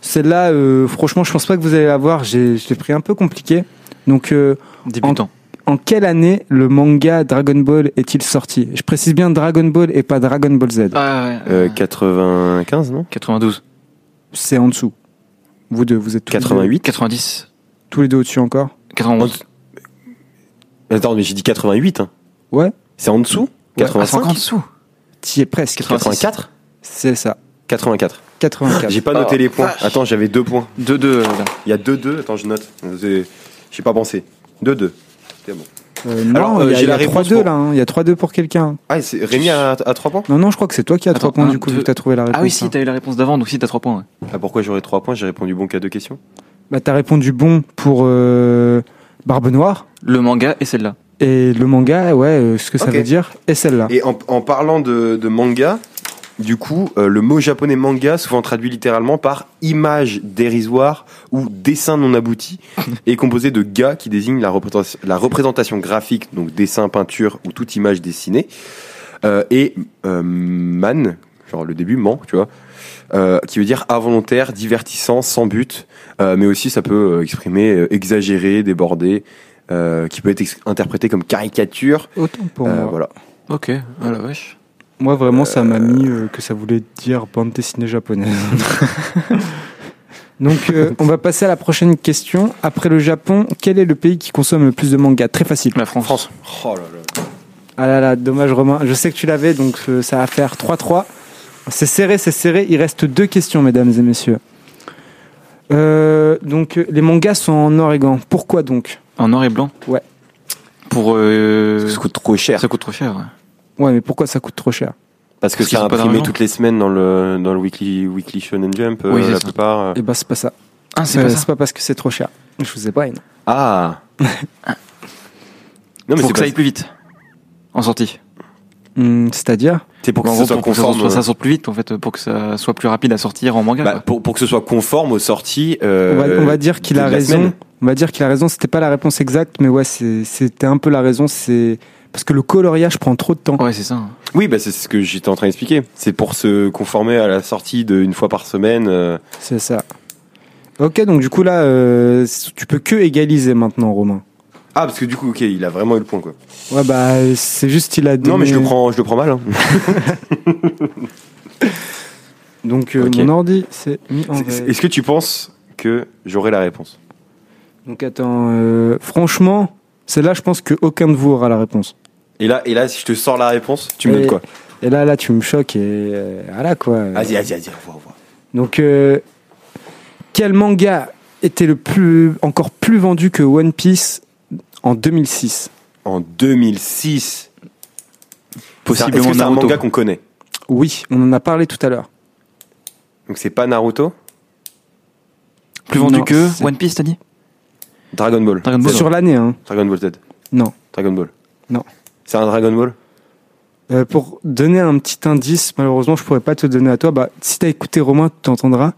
celle-là, euh, franchement, je pense pas que vous allez la voir. J'ai, pris un peu compliqué. Donc, euh, Débutant. en quelle année le manga Dragon Ball est-il sorti? Je précise bien Dragon Ball et pas Dragon Ball Z. Ah ouais. Euh, 95, non? 92. C'est en dessous. Vous deux, vous êtes tous les deux- 88 90. tous les deux au-dessus encore? 91. Attends, mais j'ai dit 88. Hein. Ouais. C'est en dessous? Ah, 85 encore en dessous. T'y es presque. 84 C'est ça. 84. 84. J'ai pas noté Oh, les points. vache. Attends, j'avais deux points. 2-2. là. Il y a 2-2. Attends, je note. J'ai pas pensé. 2-2. C'est bon. Euh, non, Alors, euh, il y a, j'ai il y la a réponse 3-2 pour- là, hein. il y a 3-2 pour quelqu'un. Ah, c'est Rémi à, à 3 points? Non, non, je crois que c'est toi qui as 3 Attends, points un, du coup, deux- vu que t'as trouvé la réponse. Ah oui, si, hein. t'as eu la réponse d'avant, donc si, t'as 3 points. ouais. Ah, pourquoi j'aurais 3 points? J'ai répondu bon qu'à deux questions. Bah, t'as répondu bon pour euh, Barbe Noire. Le manga et celle-là. Et le manga, ouais, euh, ce que ça Ok. veut dire, et celle-là. Et en, en parlant de, de manga, du coup, euh, le mot japonais manga, souvent traduit littéralement par image dérisoire ou dessin non abouti, est composé de ga qui désigne la représentation, la représentation graphique, donc dessin, peinture ou toute image dessinée, euh, et euh, man, genre le début man, tu vois, euh, qui veut dire involontaire, divertissant, sans but, euh, mais aussi ça peut euh, exprimer euh, exagéré, débordé, euh, qui peut être interprété comme caricature. Autant pour Euh, moi. voilà. Ok, ah la vache. Moi, vraiment, ça m'a mis euh, que ça voulait dire bande dessinée japonaise. Donc, euh, on va passer à la prochaine question. Après le Japon, quel est le pays qui consomme le plus de mangas? Très facile. La France. Oh là là. Ah là là, dommage Romain. Je sais que tu l'avais, donc euh, ça va faire 3-3. C'est serré, c'est serré. Il reste deux questions, mesdames et messieurs. Euh, donc, les mangas sont en or et gant. Pourquoi donc? En noir et blanc Ouais. Pour. euh, Ça coûte trop cher. Ça coûte trop cher. ouais. Ouais, mais pourquoi ça coûte trop cher? Parce que Parce c'est imprimé toutes les semaines dans le, dans le weekly, weekly Shonen Jump, euh, Oui, c'est la ça. plupart. euh. Eh ben, c'est pas ça. Ah, c'est Euh, pas ça. c'est pas parce que c'est trop cher. Je vous ai pas. non. Ah Non, mais Pour c'est que ça aille plus vite. En sortie. Hum, C'est-à-dire c'est pour que ce gros, soit pour que ça conforme. sorte- ça sorte plus vite, en fait, pour que ça soit plus rapide à sortir en manga. bah, quoi. pour, pour que ce soit conforme aux sorties. euh, on, va, on va dire qu'il a raison. semaine. On va dire qu'il a raison. C'était pas la réponse exacte, mais ouais, c'était un peu la raison. C'est parce que le coloriage prend trop de temps. Ouais, c'est ça. Oui, bah, c'est ce que j'étais en train d'expliquer. C'est pour se conformer à la sortie d'une fois par semaine. euh. C'est ça. Ok, donc du coup là, euh, tu peux que égaliser maintenant, Romain. Ah, parce que du coup, ok, il a vraiment eu le point, quoi. Ouais, bah c'est juste il a donné. Non, mais je le prends, je le prends mal. hein. Donc euh, Ok. mon ordi c'est mis en vert. Est-ce que tu penses que j'aurai la réponse? Donc attends, euh, franchement, c'est là je pense que aucun de vous aura la réponse. et là, et là, si je te sors la réponse, tu me Et- donnes quoi? Et là, là, tu me choques et euh, voilà quoi. Vas-y, vas-y, vas-y, on voit. Donc, euh, quel manga était le plus, encore plus vendu que One Piece en 2006 En 2006. Possiblement Est-ce que c'est un Naruto. manga qu'on connaît? Oui, on en a parlé tout à l'heure. Donc c'est pas Naruto? Plus vendu Non, que c'est- One Piece, t'as dit? Dragon Ball. Dragon C'est Ball. sur l'année, hein. Dragon Ball Z. Non. Dragon Ball. Non. C'est un Dragon Ball? Euh, pour donner un petit indice, malheureusement, je pourrais pas te donner à toi. Bah, si t'as écouté Romain, tu t'entendras.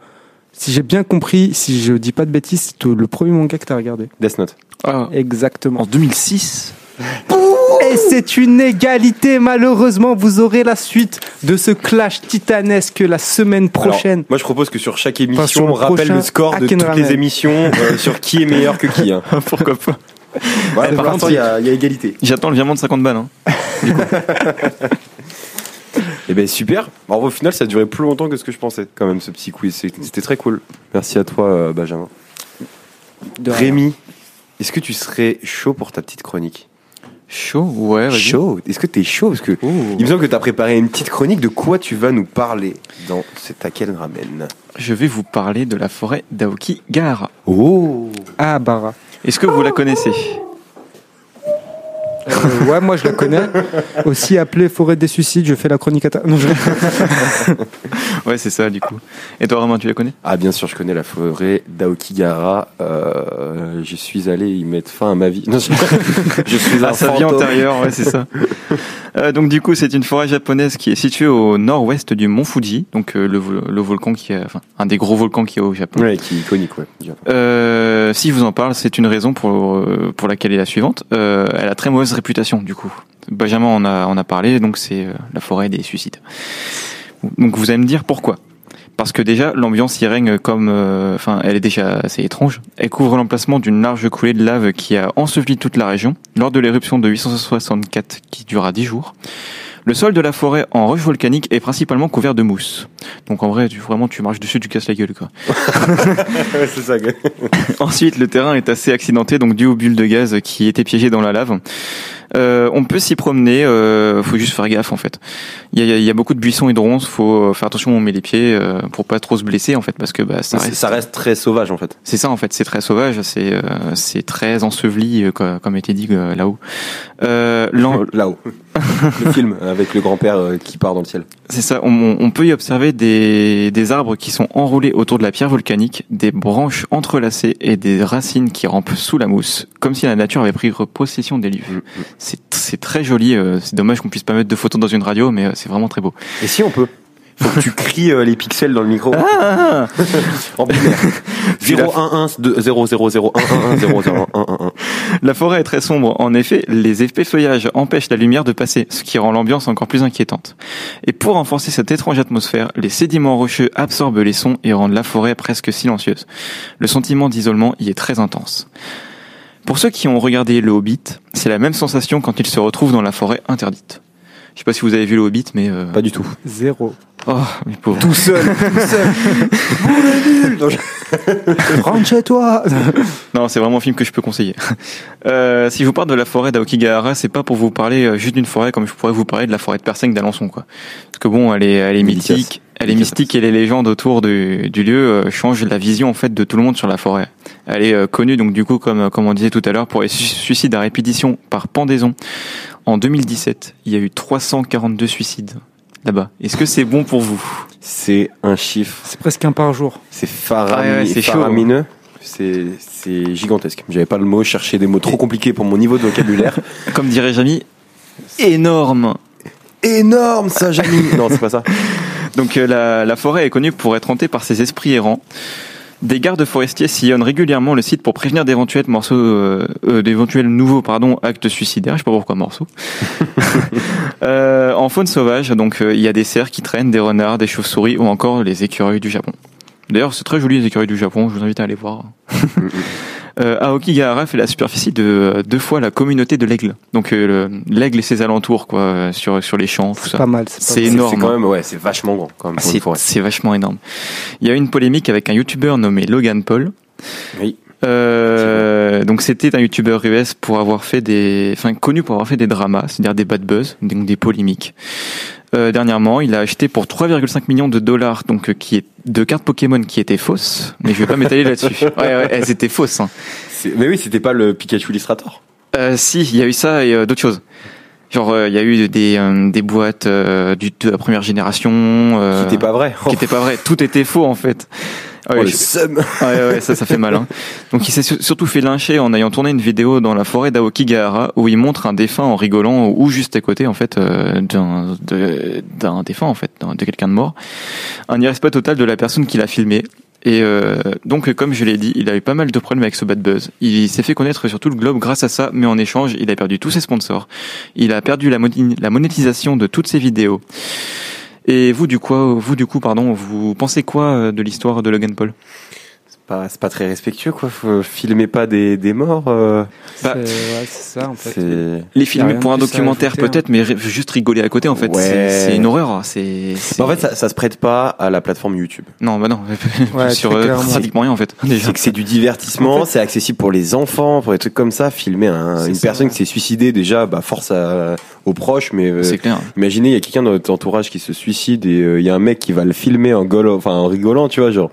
Si j'ai bien compris, si je dis pas de bêtises, c'est le premier manga que t'as regardé. Death Note. Ah, Exactement. en 2006 Et c'est une égalité, malheureusement. Vous aurez la suite de ce clash titanesque la semaine prochaine. Alors, moi je propose que sur chaque émission, Enfin, sur le on rappelle le score de toutes Ramen. les émissions euh, sur qui est meilleur que qui. Hein. Pourquoi pas Ouais, par par contre, contre, il y, a il y a égalité. J'attends le virement de 50 balles. Hein. Et ben super. Alors, au final, ça a duré plus longtemps que ce que je pensais, quand même, ce petit quiz. C'était très cool. Merci à toi, euh, Benjamin. Rémi, est-ce que tu serais chaud pour ta petite chronique? Chaud? Ouais, vas-y. Chaud? Est-ce que t'es chaud? Parce que il me semble que t'as préparé une petite chronique. De quoi tu vas nous parler dans cet Aken Ramen Je vais vous parler de la forêt d'Aokigahara. Oh Ah, Bara. Est-ce que vous la connaissez? Euh, ouais, moi je la connais. Aussi appelée Forêt des Suicides, je fais la chronique à ta... Non, je... Ouais, c'est ça, du coup. Et toi, Romain, tu la connais? Ah bien sûr, je connais la forêt d'Aokigahara. Euh, je suis allé y mettre fin à ma vie. Non, je, je suis un Ah, sa vie antérieure, ouais, c'est ça. Euh, donc du coup, c'est une forêt japonaise qui est située au nord-ouest du mont Fuji, donc euh, le, vo- le volcan qui est, enfin, un des gros volcans qui est au Japon. Ouais, qui est iconique, ouais. du Japon. Euh, si je vous en parle, c'est une raison pour pour laquelle est la suivante. Euh, elle a très mauvaise réputation, du coup. Benjamin en a a parlé, donc c'est euh, la forêt des suicides. Donc vous allez me dire pourquoi Parce que déjà l'ambiance y règne comme, euh, enfin, elle est déjà assez étrange. Elle couvre l'emplacement d'une large coulée de lave qui a enseveli toute la région lors de l'éruption de 864 qui dura 10 jours. Le sol de la forêt en roche volcanique est principalement couvert de mousse. Donc en vrai, tu, vraiment, tu marches dessus, tu casses la gueule, quoi. Ouais, c'est ça. gars. Ensuite, le terrain est assez accidenté, donc dû aux bulles de gaz qui étaient piégées dans la lave. Euh, on peut s'y promener, euh, faut juste faire gaffe en fait. Il y a, y a- il y a beaucoup de buissons et de ronces, faut faire attention où on met les pieds euh, pour pas trop se blesser en fait, parce que bah, ça reste. ça reste très sauvage en fait. C'est ça en fait, c'est très sauvage, c'est euh, c'est très enseveli euh, co- comme était dit euh, là-haut. Euh, Là-haut. le film avec le grand-père euh, qui part dans le ciel. C'est ça, on, on peut y observer des, des arbres qui sont enroulés autour de la pierre volcanique, des branches entrelacées et des racines qui rampent sous la mousse, comme si la nature avait pris possession des lieux. Mm, C'est c'est très joli, euh, c'est dommage qu'on puisse pas mettre de photos dans une radio, mais euh, c'est vraiment très beau. Et si on peut? Faut que tu cries euh, les pixels dans le micro. en binaire. 0 1 1 2 0 0 0 1 1 1 0 0 1 1 1. La forêt est très sombre. En effet, les épais feuillages empêchent la lumière de passer, ce qui rend l'ambiance encore plus inquiétante. Et pour renforcer cette étrange atmosphère, les sédiments rocheux absorbent les sons et rendent la forêt presque silencieuse. Le sentiment d'isolement y est très intense. Pour ceux qui ont regardé Le Hobbit, c'est la même sensation quand ils se retrouvent dans la forêt interdite. Je sais pas si vous avez vu Le Hobbit, mais... euh, Pas du tout. Zéro. Oh, mes pauvres. Tout seul, tout seul. Rentre chez toi Non, c'est vraiment un film que je peux conseiller. Euh, si je vous parle de la forêt d'Aokigahara, c'est pas pour vous parler euh, juste d'une forêt comme je pourrais vous parler de la forêt de Perseng d'Alençon, quoi. Parce que bon, elle est, elle est Dédicace. mythique, elle est Dédicace. mystique et les légendes autour du, du lieu euh, changent la vision en fait de tout le monde sur la forêt. Elle est euh, connue donc du coup comme comme on disait tout à l'heure pour les su- suicides à répétition par pendaison. En 2017, il y a eu 342 suicides là-bas. Est-ce que c'est bon pour vous? C'est un chiffre. C'est presque un par jour. C'est farami- Ouais, ouais, c'est chaud. faramineux. C'est c'est gigantesque. J'avais pas le mot, je cherchais des mots trop compliqués pour mon niveau de vocabulaire. Comme dirait Jamy, énorme. Énorme ça, Jamy. Non, c'est pas ça. Donc euh, la, la forêt est connue pour être hantée par ses esprits errants. Des gardes forestiers sillonnent régulièrement le site pour prévenir d'éventuels morceaux, euh, euh, d'éventuels nouveaux pardon actes suicidaires. Je sais pas pourquoi morceaux. Euh, en faune sauvage, donc euh, il y a des cerfs qui traînent, des renards, des chauves-souris ou encore les écureuils du Japon. D'ailleurs, c'est très joli les écureuils du Japon. Je vous invite à aller voir. Euh, Aokigahara fait la superficie de euh, deux fois la communauté de l'aigle. Donc euh, le- l'aigle et ses alentours, quoi, euh, sur sur les champs, tout C'est ça. pas mal. C'est pas C'est mal. énorme. C'est quand même, ouais, c'est vachement grand quand même pour une C'est forêt. c'est vachement énorme. Il y a eu une polémique avec un youtubeur nommé Logan Paul. Oui. Euh, donc c'était un youtubeur US pour avoir fait des, enfin connu pour avoir fait des dramas, c'est-à-dire des bad buzz, donc des polémiques. Euh, dernièrement, il a acheté pour 3,5 millions de dollars, donc euh, qui est de cartes Pokémon qui étaient fausses, mais je vais pas m'étaler là-dessus. Ouais, ouais, elles étaient fausses. Hein. Mais oui, c'était pas le Pikachu Illustrator. Euh, si, il y a eu ça et euh, d'autres choses. Genre, euh, il y a eu des, euh, des boîtes euh, du, de la première génération. Euh, Qui était pas vrai. qui était pas vrai. Tout était faux en fait. Ah Oh, ouais, le. Ouais, ouais, ça, ça fait mal. Hein. Donc, il s'est su- surtout fait lyncher en ayant tourné une vidéo dans la forêt d'Aokigahara où il montre un défunt en rigolant ou juste à côté, en fait, euh, d'un défunt, en fait, de quelqu'un de mort. Un irrespect total de la personne qui l'a filmé. Et euh, donc, comme je l'ai dit, il a eu pas mal de problèmes avec ce bad buzz. Il s'est fait connaître sur tout le globe grâce à ça, mais en échange, il a perdu tous ses sponsors. Il a perdu la, la monétisation de toutes ses vidéos. Et vous, du coup, vous, du coup, pardon, vous pensez quoi euh, de l'histoire de Logan Paul? Pas, c'est pas très respectueux, quoi. Faut filmer pas des, des morts. euh, Bah, ouais, c'est ça en fait. Les filmer pour un documentaire hein. peut-être, mais juste rigoler à côté en fait, Ouais. c'est c'est une horreur. C'est c'est- Bah, en fait, ça, ça se prête pas à la plateforme YouTube. non, bah non, Ouais, sur euh, pratiquement rien en fait. C'est que c'est du divertissement, En fait- c'est accessible pour les enfants, pour des trucs comme ça. Filmer un- une ça, personne ouais. qui s'est suicidée, déjà, bah, force à- aux proches, mais euh, C'est clair. imaginez, il y a quelqu'un dans votre entourage qui se suicide et euh, il y a un mec qui va le filmer en, golo, enfin, en rigolant, tu vois, genre,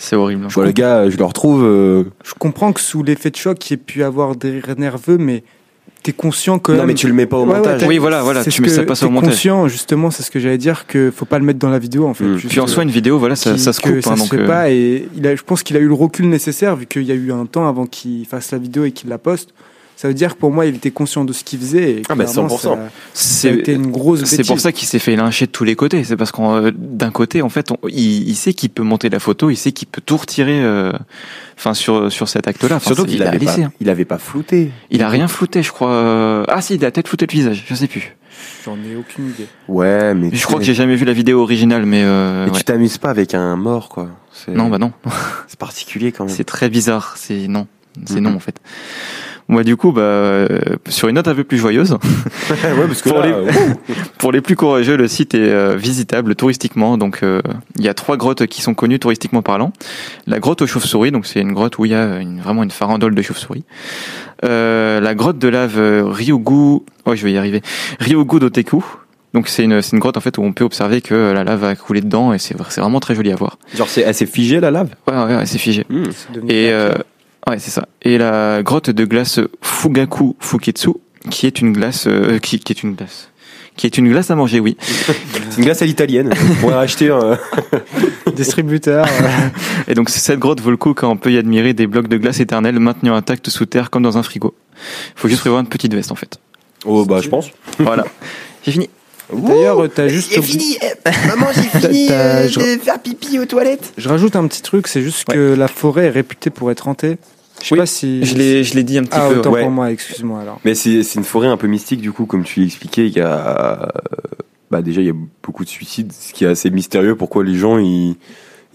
C'est horrible. je vois le gars, je le retrouve. euh, Je comprends que sous l'effet de choc, il y ait pu avoir des rires nerveux, mais t'es conscient quand Non, mais tu le mets pas au Ouais, ouais, montage. Oui, voilà, voilà, c'est tu mets ça que pas le montage. conscient, justement, c'est ce que j'allais dire, que faut pas le mettre dans la vidéo en fait. Mm. Puis en soi, une vidéo, voilà, ça, qui- ça se que coupe. ça hein, se donc, fait euh, pas et il a, je pense qu'il a eu le recul nécessaire vu qu'il y a eu un temps avant qu'il fasse la vidéo et qu'il la poste. Ça veut dire que pour moi, il était conscient de ce qu'il faisait. Et Ah, bah, clairement, 100%. Ça, ça a été c'est une grosse c'est pour ça qu'il s'est fait lyncher de tous les côtés. C'est parce qu'en euh, d'un côté, en fait, on- il, il sait qu'il peut monter la photo, il sait qu'il peut tout retirer. euh, Enfin, sur sur cet acte-là. Surtout qu'il avait, pas, laissé. hein. il avait pas flouté. Il a rien flouté, je crois. Ah si, il a peut-être flouté le visage. Je sais plus. J'en ai aucune idée. Ouais, mais. Je crois que j'ai jamais vu la vidéo originale, mais euh, ouais. tu t'amuses pas avec un mort, quoi. C'est- non, bah non. C'est particulier quand même. C'est très bizarre. C'est non, c'est Mhm. non en fait. Moi, du coup, bah, euh, sur une note un peu plus joyeuse, ouais, parce que Pour là, les- euh, pour les plus courageux, le site est euh, visitable touristiquement. Donc, euh, il y a trois grottes qui sont connues touristiquement parlant. La grotte aux chauves-souris, donc c'est une grotte où il y a une, vraiment une farandole de chauves-souris. Euh, la grotte de lave Ryugu, oh, je vais y arriver, Ryugu Doteku. Donc c'est une, c'est une grotte en fait où on peut observer que la lave a coulé dedans et c'est vra- c'est vraiment très joli à voir. genre, c'est assez figé la lave? Ouais, ouais, ouais, c'est figé. Devenu Et euh. Ouais, c'est ça. Et la grotte de glace Fugaku Fuketsu, qui est une glace, euh, qui, qui est une glace, qui est une glace à manger, oui. C'est une glace à l'italienne. On pourrait acheter un. distributeur. euh, Et donc c'est cette grotte vaut le coup quand on peut y admirer des blocs de glace éternels maintenus intacts sous terre comme dans un frigo. Faut juste prévoir une petite veste en fait. Oh, bah, je pense. Voilà. J'ai fini. D'ailleurs, euh, t'as juste. Maman, j'ai fini, euh, de faire pipi aux toilettes. Je rajoute un petit truc, c'est juste que la forêt est réputée pour être hantée. Je sais Oui, pas si. Je l'ai, je l'ai dit un petit Ah, peu. autant ouais. pour moi, excuse-moi alors. Mais c'est c'est une forêt un peu mystique, du coup, comme tu l'expliquais. Il y a. Bah, déjà, il y a beaucoup de suicides, ce qui est assez mystérieux. Pourquoi les gens, ils.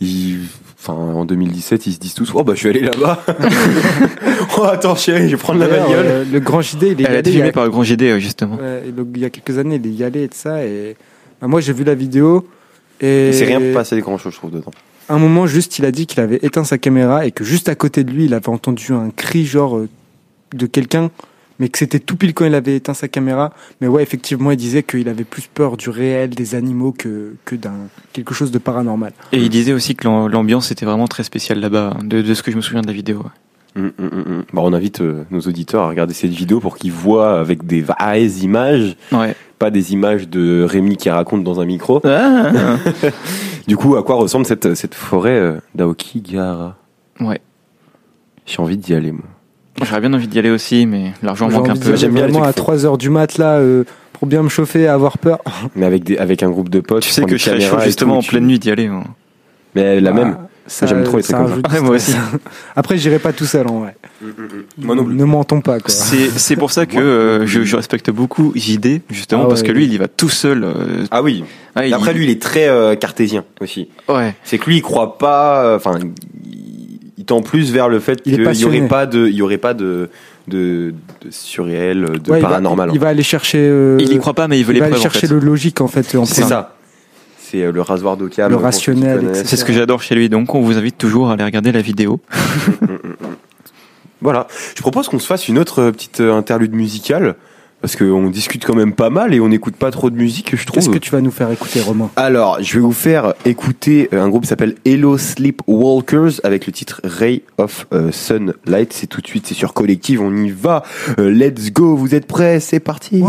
ils Enfin, en 2017, ils se disent tous, oh bah je suis allé là-bas. oh attends chérie, je vais prendre la bagnole. euh, le grand JD, il est Elle a été filmée a- par le grand GD euh, justement. Ouais, et le- il y a quelques années, il est y allé et tout ça. Et bah, moi, j'ai vu la vidéo. Et C'est rien passé grand chose, je trouve, dedans. Un moment, juste, il a dit qu'il avait éteint sa caméra et que juste à côté de lui, il avait entendu un cri genre euh, de quelqu'un, mais que c'était tout pile quand il avait éteint sa caméra. Mais ouais, effectivement, il disait qu'il avait plus peur du réel, des animaux, que, que d'un quelque chose de paranormal. Et il disait aussi que l'am- l'ambiance était vraiment très spéciale là-bas, hein, de, de ce que je me souviens de la vidéo. ouais. Hum, hum, hum, hum. Bah, on invite euh, nos auditeurs à regarder cette vidéo pour qu'ils voient avec des vraies images, Ouais. pas des images de Rémi qui raconte dans un micro. Ah. Du coup, à quoi ressemble cette, cette forêt euh, d'Aokigahara ouais. J'ai envie d'y aller, moi. J'aurais bien envie d'y aller aussi, mais l'argent manque un peu. J'aime bien vraiment à fous. 3 heures du mat là, euh, pour bien me chauffer, avoir peur. Mais avec, des, avec un groupe de potes. Tu sais que je serais chaud et justement tout, en tu- pleine nuit d'y aller. hein. Mais la même. Ça- J'aime trop les trucs comme ça. moi stress. Après, j'irai pas tout seul en vrai. Moi non plus. Ne mentons pas quoi. C'est c'est pour ça que euh, je, je respecte beaucoup JD, justement, Ah parce ouais. que lui, il y va tout seul. euh, Ah oui. ah, il- Après, lui, il est très euh, cartésien aussi. Ouais. C'est que lui, il croit pas. euh, Enfin, il, il tend plus vers le fait Il qu'il est y passionné. aurait pas de, il y aurait pas de, de, de surréel, de Ouais, il va- paranormal. Il, va aller chercher. euh, Il y croit pas, mais il veut il les va aller preuves. en chercher fait. le logique en fait. En C'est premier. ça. C'est euh, le rasoir d'Occam. Le rationnel. C'est ce que j'adore chez lui, donc on vous invite toujours à aller regarder la vidéo. Voilà. Je propose qu'on se fasse une autre euh, petite euh, interlude musicale. Parce qu'on discute quand même pas mal et on n'écoute pas trop de musique, je trouve. Qu'est-ce que tu vas nous faire écouter, Romain? Alors, je vais vous faire écouter un groupe qui s'appelle Hello Sleepwalkers avec le titre Ray of Sunlight. C'est tout de suite, c'est sur Collective, on y va. Let's go, vous êtes prêts? C'est parti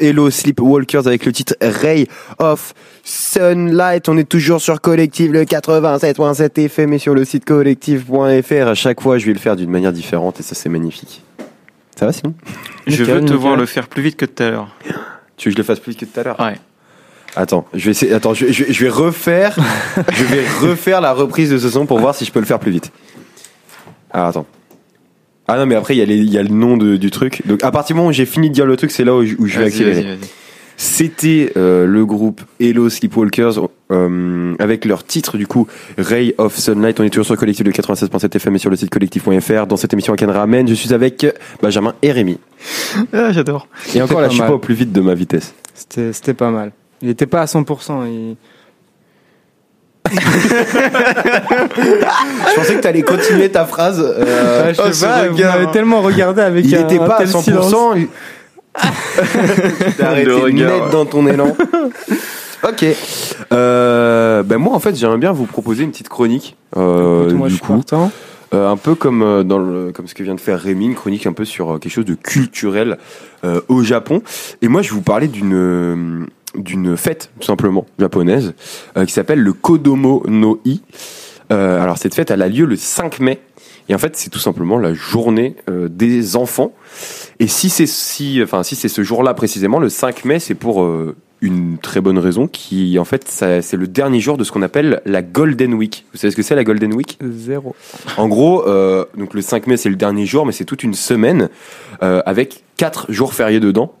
Hello Sleepwalkers avec le titre Ray of Sunlight. On est toujours sur Collective le 87.7 FM et sur le site collective.fr. À chaque fois, je vais le faire d'une manière différente et ça, c'est magnifique. Ça va sinon Je veux te voir le faire plus vite que tout à l'heure. Tu veux que je le fasse plus vite que tout à l'heure Ouais. Attends, je vais essayer. Attends, je, je- je vais refaire. je vais refaire la reprise de ce son pour voir si je peux le faire plus vite. Alors attends. Ah non, mais après il y, a y le nom de- du truc. Donc à partir du moment où j'ai fini de dire le truc, c'est là où je, où je vais accélérer. C'était euh, le groupe Hello Sleepwalkers euh, avec leur titre du coup Ray of Sunlight. On est toujours sur le collectif de 96.7 FM et sur le site collectif.fr. Dans cette émission à Ken Ramen, je suis avec Benjamin et Rémi. Ah, j'adore. Et encore là, je suis pas au plus vite de ma vitesse. C'était c'était pas mal. Il était pas à 100%. il- Je pensais que tu allais continuer ta phrase. euh, Ah, je oh, sais pas, vous regard. m'avez tellement regardé avec Il un, n'était un pas à tel 100%. silence. il- T'as arrêté regard, net dans ton élan. ok. Euh, ben moi, en fait, j'aimerais bien vous proposer une petite chronique. euh, Écoute, moi, je du coup. Euh, un peu comme dans le, comme ce que vient de faire Rémi, une chronique un peu sur quelque chose de culturel euh, au Japon. Et moi, je vais vous parler d'une euh, d'une fête tout simplement japonaise euh, qui s'appelle le Kodomo no I. Euh, alors cette fête, elle a lieu le 5 mai. Et en fait, c'est tout simplement la journée euh, des enfants. Et si c'est si, enfin si c'est ce jour-là précisément, le 5 mai, c'est pour une très bonne raison qui, en fait, c'est le dernier jour de ce qu'on appelle la Golden Week. Vous savez ce que c'est la Golden Week? Zéro. en gros, euh, donc le 5 mai c'est le dernier jour, mais c'est toute une semaine euh, avec quatre jours fériés dedans.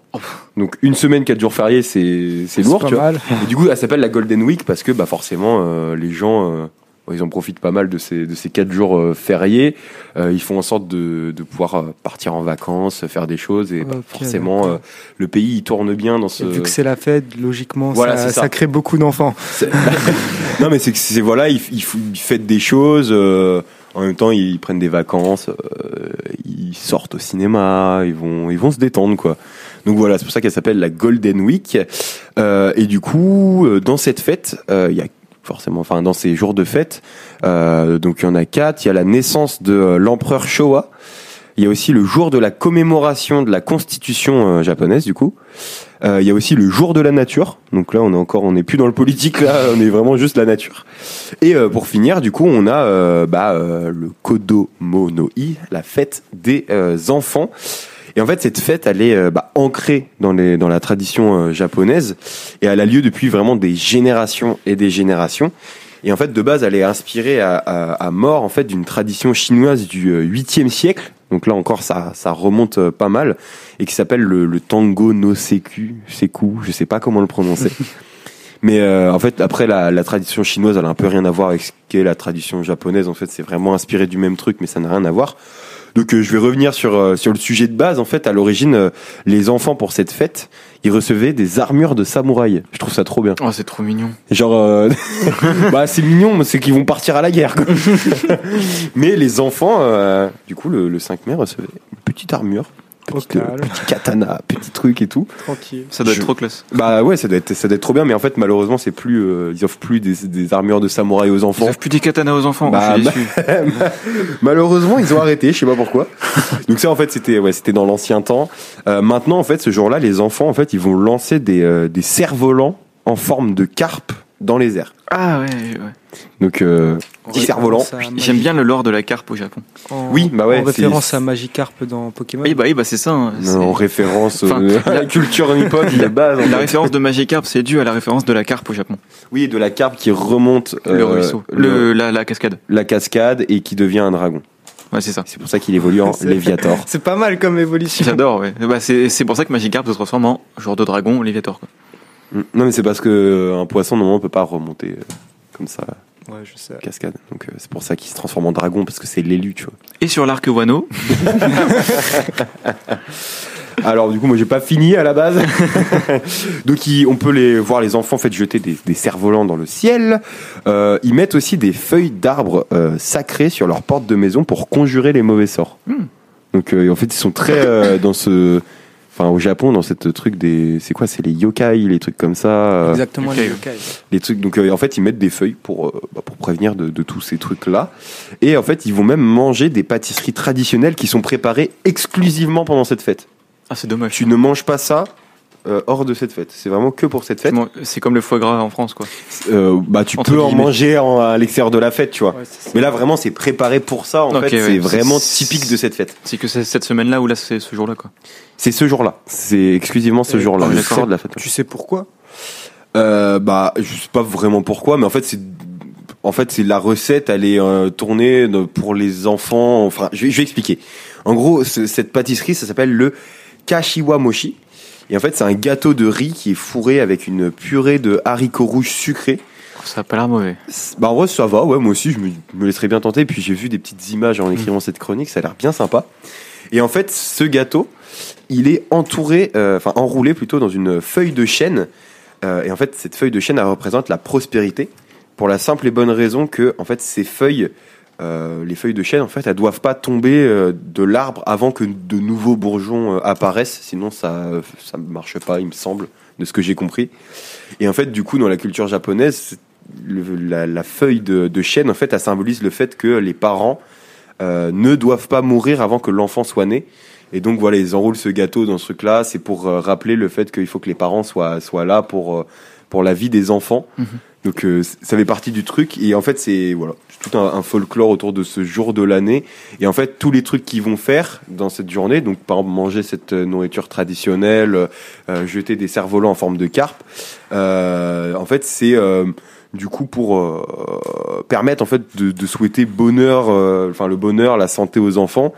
Donc une semaine, quatre jours fériés, c'est c'est lourd, pas tu vois. mal. Et du coup, elle s'appelle la Golden Week parce que bah forcément euh, les gens euh, ils en profitent pas mal de ces de ces quatre jours euh, fériés. Euh, ils font en sorte de, de pouvoir euh, partir en vacances, faire des choses et bah, forcément le pays il tourne bien dans ce. Et vu que c'est la fête, logiquement, Voilà, ça, c'est ça. ça crée beaucoup d'enfants. Non mais c'est que voilà ils, ils, fêtent des choses euh, en même temps ils prennent des vacances euh, ils sortent au cinéma ils vont ils vont se détendre quoi donc voilà c'est pour ça qu'elle s'appelle la Golden Week Euh, et du coup dans cette fête euh, il y a forcément enfin dans ces jours de fête euh, donc il y en a quatre il y a la naissance de euh, l'empereur Showa il y a aussi le jour de la commémoration de la constitution euh, japonaise du coup euh, il y a aussi le jour de la nature. Donc là, on est encore, on n'est plus dans le politique. Là, on est vraiment juste la nature. Et pour finir, du coup, on a bah, le Kodomo no I, la fête des enfants. Et en fait, cette fête, elle est euh, bah, ancrée dans, les, dans la tradition euh, japonaise et elle a lieu depuis vraiment des générations et des générations. Et en fait, de base, elle est inspirée à, à, à mort en fait d'une tradition chinoise du euh, 8e siècle. Donc là encore, ça, ça remonte euh, pas mal et qui s'appelle le, le tango no seku, seku, je sais pas comment le prononcer. Mais euh, en fait, après la, la tradition chinoise, elle a un peu rien à voir avec ce qu'est la tradition japonaise. En fait, c'est vraiment inspiré du même truc, mais ça n'a rien à voir. Donc, euh, je vais revenir sur euh, sur le sujet de base. En fait, à l'origine, euh, les enfants pour cette fête, ils recevaient des armures de samouraï. Je trouve ça trop bien. Oh, c'est trop mignon. Genre, euh, bah c'est mignon, mais c'est qu'ils vont partir à la guerre. quoi. mais les enfants, euh, du coup, le, le 5 mai recevaient une petite armure, petite, euh, petit katana, petit truc et tout. Tranquille. Ça doit Je- être trop classe. Bah ouais, ça doit être, ça doit être trop bien, mais en fait, malheureusement, c'est plus, euh, ils offrent plus des, des armures de samouraï aux Ils enfants. offrent plus des katanas aux enfants. Bah, je suis déçu. Malheureusement, ils ont arrêté, je sais pas pourquoi. Donc ça, en fait, c'était, ouais, c'était dans l'ancien temps. Euh, maintenant, en fait, ce jour-là, les enfants, en fait, ils vont lancer des, euh, des cerfs-volants en forme de carpe dans les airs. Ah ouais, ouais. Donc, euh, petit cerf-volant. à J'aime bien le lore de la carpe au Japon. en- Oui, bah ouais, En référence à Magikarp dans Pokémon. Oui, bah, oui, bah c'est ça. hein. En référence Enfin, euh, à la culture nippone de base. La référence de Magikarp, c'est dû à la référence de la carpe au Japon. Oui, de la carpe qui remonte le euh, ruisseau. le- Le, la, la cascade. la cascade et qui devient un dragon. Ouais, c'est ça. C'est pour ça qu'il évolue en Léviator. C'est pas mal comme évolution. J'adore, ouais. Bah, c'est c'est pour ça que Magikarp se transforme en genre de dragon, Léviator. Quoi. Non, mais c'est parce que euh, un poisson normalement peut pas remonter euh, comme ça Ouais, je sais. cascade. Donc euh, c'est pour ça qu'il se transforme en dragon parce que c'est l'élu, tu vois. Et sur l'arc Wano, Alors du coup, moi j'ai pas fini à la base. Donc ils- on peut les voir les enfants en fait jeter des, des cerfs-volants dans le ciel. Euh, ils mettent aussi des feuilles d'arbres euh, sacrées sur leur porte de maison pour conjurer les mauvais sorts. Hmm. Donc euh, en fait ils sont très euh, dans ce, enfin au Japon dans cette truc des, c'est quoi, c'est les yokai, les trucs comme ça. euh, Exactement, les yokai. yokai. les trucs donc euh, en fait ils mettent des feuilles pour euh, bah, pour prévenir de, de tous ces trucs là et en fait ils vont même manger des pâtisseries traditionnelles qui sont préparées exclusivement pendant cette fête Ah, c'est dommage. Tu ne manges pas ça euh, hors de cette fête. C'est vraiment que pour cette fête. C'est comme le foie gras en France, quoi. Euh, bah, tu Entre peux en guillemets. manger en- à l'extérieur de la fête, tu vois. Mais là, vraiment, c'est préparé pour ça. En Ok, fait, ouais. c'est vraiment C'est- typique de cette fête. C'est que c'est cette semaine-là ou là, c'est ce jour-là, quoi. C'est ce jour-là. C'est exclusivement ce jour-là. Ah, le d'accord. soir de la fête. Tu sais pourquoi? Euh, bah, je sais pas vraiment pourquoi, mais en fait, c'est en fait, c'est la recette, elle est euh, tournée de- pour les enfants. Enfin, je vais, je vais expliquer. En gros, ce- cette pâtisserie, ça s'appelle le kashiwa mochi. Et en fait, c'est un gâteau de riz qui est fourré avec une purée de haricots rouges sucrés. Ça a pas l'air mauvais. Bah en vrai ça va, ouais moi aussi je me, me laisserais bien tenter. Puis j'ai vu des petites images en écrivant cette chronique, ça a l'air bien sympa. Et en fait ce gâteau, il est entouré, euh, enfin enroulé plutôt dans une feuille de chêne. Euh, et en fait cette feuille de chêne elle représente la prospérité pour la simple et bonne raison que en fait ces feuilles, euh, les feuilles de chêne en fait elles doivent pas tomber euh, de l'arbre avant que de nouveaux bourgeons euh, apparaissent, sinon ça ça marche pas il me semble de ce que j'ai compris. Et en fait du coup dans la culture japonaise la, feuille de, chêne, en fait, elle symbolise le fait que les parents ne doivent pas mourir avant que l'enfant soit né. Et donc voilà, ils enroulent ce gâteau dans ce truc-là. C'est pour rappeler le fait qu'il faut que les parents soient, soient là pour, pour la vie des enfants. Donc euh, ça fait partie du truc. Et en fait, c'est voilà, tout un, folklore autour de ce jour de l'année. Et en fait, tous les trucs qu'ils vont faire dans cette journée, donc par exemple manger cette euh, nourriture traditionnelle, euh, jeter des cerfs-volants en forme de carpe, euh, en fait, c'est euh, du coup pour euh, permettre en fait de, de souhaiter bonheur, euh, enfin le bonheur, la santé aux enfants.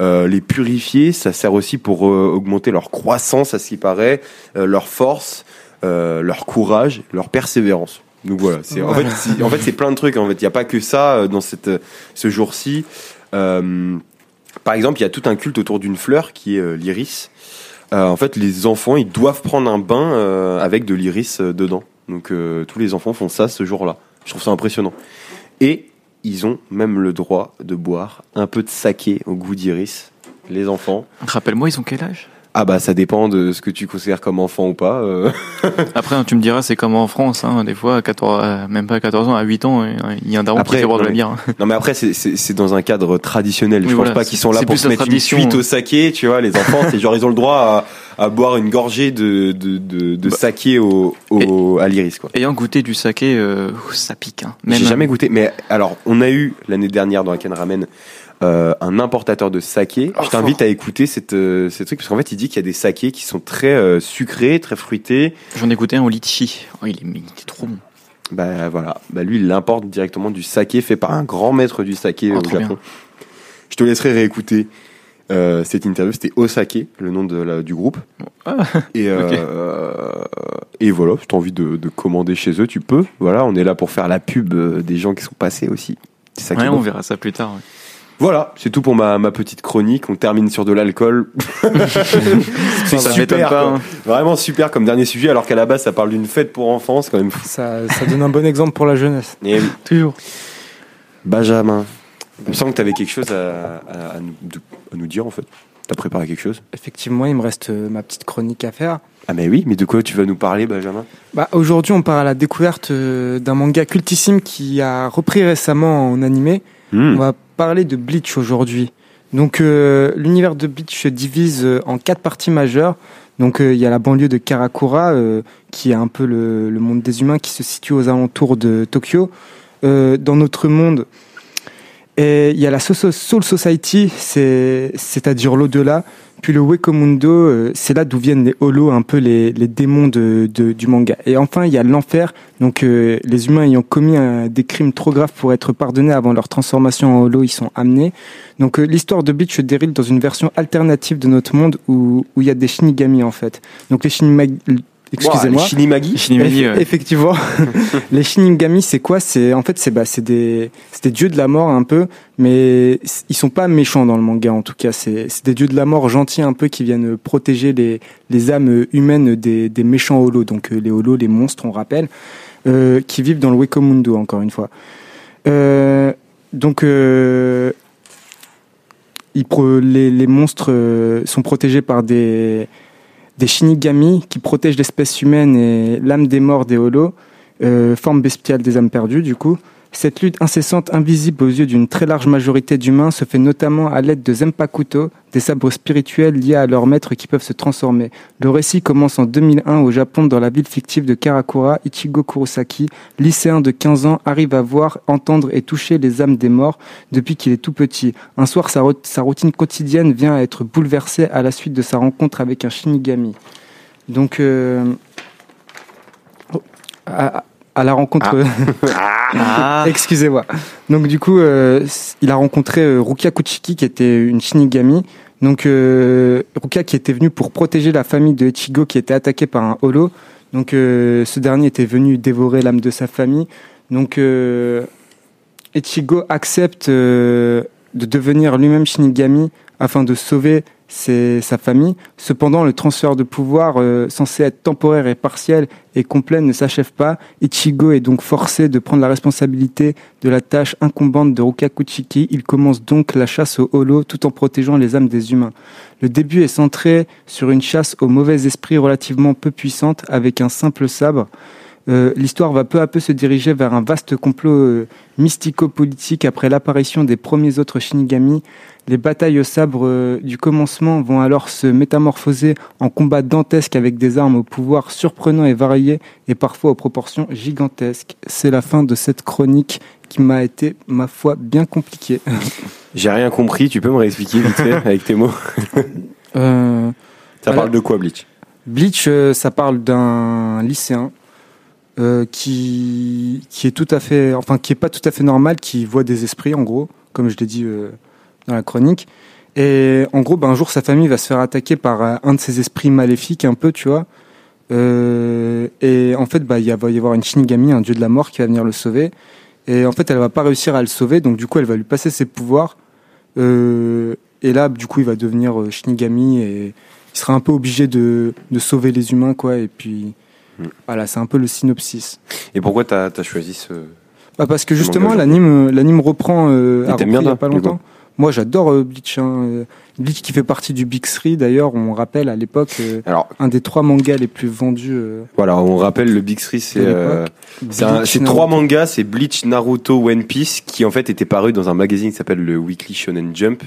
Euh, les purifier, ça sert aussi pour euh, augmenter leur croissance, à ce qui paraît, euh, leur force, euh, leur courage, leur persévérance. Donc voilà, c'est en fait, c'est- en fait c'est plein de trucs. En fait, il n'y a pas que ça euh, dans cette ce jour-ci. Euh, par exemple, il y a tout un culte autour d'une fleur qui est euh, l'iris. Euh, en fait, les enfants, ils doivent prendre un bain euh, avec de l'iris euh, dedans. Donc euh, tous les enfants font ça ce jour-là. Je trouve ça impressionnant. Et ils ont même le droit de boire un peu de saké au goût d'iris. Les enfants. Rappelle-moi, ils ont quel âge? Ah bah ça dépend de ce que tu considères comme enfant ou pas. euh. Après, hein, tu me diras, c'est comme en France, hein, des fois, à 14, euh, même pas à 14 ans, à 8 ans, euh, il y a un daron Après, qui fait boire de la bière. hein. Non mais après c'est- dans un cadre traditionnel. Oui, je pense voilà, pas qu'ils sont là pour se mettre une hein. au saké. Tu vois, les enfants, c'est genre ils ont le droit à, à boire une gorgée de de, de, de Bah. saké au, au à l'iris quoi. Ayant goûté du saké, euh, ça pique. Hein. J'ai jamais goûté. Mais alors, on a eu l'année dernière dans la Ken Ramen euh, un importateur de saké. Oh, Je t'invite à écouter cette, euh, ces trucs parce qu'en fait, il dit qu'il y a des sakés qui sont très euh, sucrés, très fruités. J'en ai goûté un au litchi. Oh, il, est, il était trop bon. Bah voilà. Bah lui, il importe directement du saké fait par un grand maître du saké Oh, au trop Japon. Je te laisserai réécouter. euh, cette interview, c'était Osake, le nom de la- du groupe. Ah, Et, euh, euh, voilà, si tu as envie de, de commander chez eux, tu peux. Voilà, on est là pour faire la pub euh, des gens qui sont passés aussi. C'est ça Ouais, on bon. verra ça plus tard. ouais. Voilà, c'est tout pour ma, ma petite chronique. On termine sur de l'alcool. c'est Ça super, m'étonne pas, hein. Vraiment super comme dernier sujet, alors qu'à la base ça parle d'une fête pour enfants, c'est quand même ça, ça donne un bon exemple pour la jeunesse. Et oui. Toujours. Benjamin, il me semble que tu avais quelque chose à, à- à nous, de- à nous dire en fait. T'as préparé quelque chose? Effectivement, il me reste euh, ma petite chronique à faire. Ah mais oui, mais de quoi tu vas nous parler Benjamin? Bah, Aujourd'hui, on part à la découverte euh, d'un manga cultissime qui a repris récemment en animé. Hmm. On va parler de Bleach aujourd'hui. Donc, euh, l'univers de Bleach se divise euh, en quatre parties majeures. Donc, euh, il y a la banlieue de Karakura, qui est un peu le, monde des humains, qui se situe aux alentours de Tokyo. Dans notre monde, et il y a la So- So- Soul Society, c'est- c'est-à-dire l'au-delà. Puis le Wekomundo, euh, c'est là d'où viennent les holos, un peu les, les démons de, du manga. Et enfin, il y a l'enfer, donc euh, les humains ayant commis un- des crimes trop graves pour être pardonnés avant leur transformation en holo, ils sont amenés. Donc euh, l'histoire de Bleach se déroule dans une version alternative de notre monde où où il y a des shinigami en fait. Donc les shinigami, excusez-moi. Les Shinimagi Shinimagi, Eff- ouais. Effectivement, les Shinigami, c'est quoi? C'est en fait, c'est bah, c'est des, c'est des dieux de la mort un peu, mais ils sont pas méchants dans le manga en tout cas. C'est c'est des dieux de la mort gentils un peu qui viennent protéger les, les âmes humaines des, des méchants holos. Donc euh, les holos, les monstres, on rappelle, euh, qui vivent dans le Wekomundo encore une fois. Euh, donc euh, ils pro- les, les monstres euh, sont protégés par des des Shinigami qui protègent l'espèce humaine et l'âme des morts des holos, euh, forme bestiale des âmes perdues du coup. Cette lutte incessante, invisible aux yeux d'une très large majorité d'humains, se fait notamment à l'aide de Zenpakuto, des sabres spirituels liés à leurs maîtres qui peuvent se transformer. Le récit commence en 2001 au Japon dans la ville fictive de Karakura. Ichigo Kurosaki, lycéen de 15 ans, arrive à voir, entendre et toucher les âmes des morts depuis qu'il est tout petit. Un soir, sa, ro- sa routine quotidienne vient à être bouleversée à la suite de sa rencontre avec un Shinigami. Donc, euh, oh, à la rencontre... Ah, Excusez-moi. Donc du coup, euh, il a rencontré euh, Rukia Kuchiki qui était une Shinigami. Donc euh, Rukia qui était venue pour protéger la famille de Ichigo qui était attaquée par un holo. Donc euh, ce dernier était venu dévorer l'âme de sa famille. Donc euh, Ichigo accepte euh, de devenir lui-même Shinigami afin de sauver ses- sa famille. Cependant, le transfert de pouvoir, euh, censé être temporaire et partiel et complet, ne s'achève pas. Ichigo est donc forcé de prendre la responsabilité de la tâche incombante de Rukakuchiki. Il commence donc la chasse au holo tout en protégeant les âmes des humains. Le début est centré sur une chasse aux mauvais esprits relativement peu puissante avec un simple sabre. Euh, L'histoire va peu à peu se diriger vers un vaste complot euh, mystico-politique après l'apparition des premiers autres Shinigami. Les batailles au sabre euh, du commencement vont alors se métamorphoser en combats dantesques avec des armes au pouvoir surprenant et varié et parfois aux proportions gigantesques. C'est la fin de cette chronique qui m'a été, ma foi, bien compliquée. J'ai rien compris, tu peux me réexpliquer vite fait avec tes mots? Ça Voilà. parle de quoi, Bleach? Bleach, ça parle d'un lycéen euh, qui qui est tout à fait, enfin qui est pas tout à fait normal, qui voit des esprits en gros, comme je l'ai dit euh, dans la chronique. Et en gros, ben, un jour, sa famille va se faire attaquer par euh, un de ces esprits maléfiques, un peu, tu vois. Euh, et en fait, bah, il va y avoir une Shinigami, un dieu de la mort, qui va venir le sauver. Et en fait, elle va pas réussir à le sauver, donc du coup, elle va lui passer ses pouvoirs. Euh, et là, du coup, il va devenir euh, Shinigami et il sera un peu obligé de, de sauver les humains, quoi. Et puis, Mm. voilà, c'est un peu le synopsis. Et pourquoi t'as as choisi ce. Bah parce que justement, l'anime, euh, l'anime reprend. Euh, repris bien, il y a pas longtemps. Moi, j'adore euh, Bleach. Hein. euh, Bleach qui fait partie du Big Three. D'ailleurs, on rappelle à l'époque euh, un des trois mangas les plus vendus. euh, voilà, on rappelle le Big Three, c'est. C'est trois mangas, c'est Bleach, Naruto, One Piece, qui en fait étaient parus dans un magazine qui s'appelle le Weekly Shonen Jump.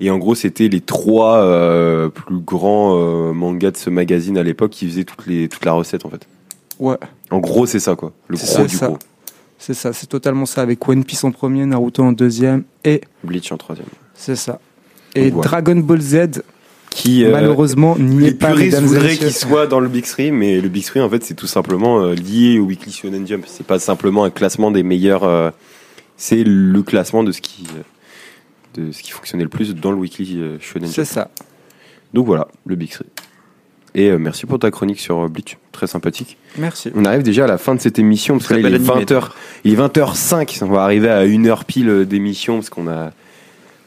Et en gros, c'était les trois euh, plus grands euh, mangas de ce magazine à l'époque qui faisaient toutes les, toute la recette en fait. Ouais, En gros, c'est ça quoi. Le C'est gros ça, du ça. gros. c'est ça. C'est totalement ça. Avec One Piece en premier, Naruto en deuxième, et Bleach en troisième. c'est ça. Et. Dragon Ball Z, Qui euh, malheureusement, n'y les est pas. puristes mesdames et voudraient qu'il soit dans le Big Three, mais le Big Three en fait c'est tout simplement euh, lié au Weekly Shonen Jump. C'est pas simplement un classement des meilleurs. euh, c'est le classement de ce qui de ce qui fonctionnait le plus dans le Weekly euh, Shonen C'est ça. Donc voilà, le Big Three. Et euh, merci pour ta chronique sur euh, Bleach, très sympathique. Merci. On arrive déjà à la fin de cette émission parce que là, Très il est bel animé, 20h. Il est 20h05, on va arriver à une heure pile d'émission parce qu'on a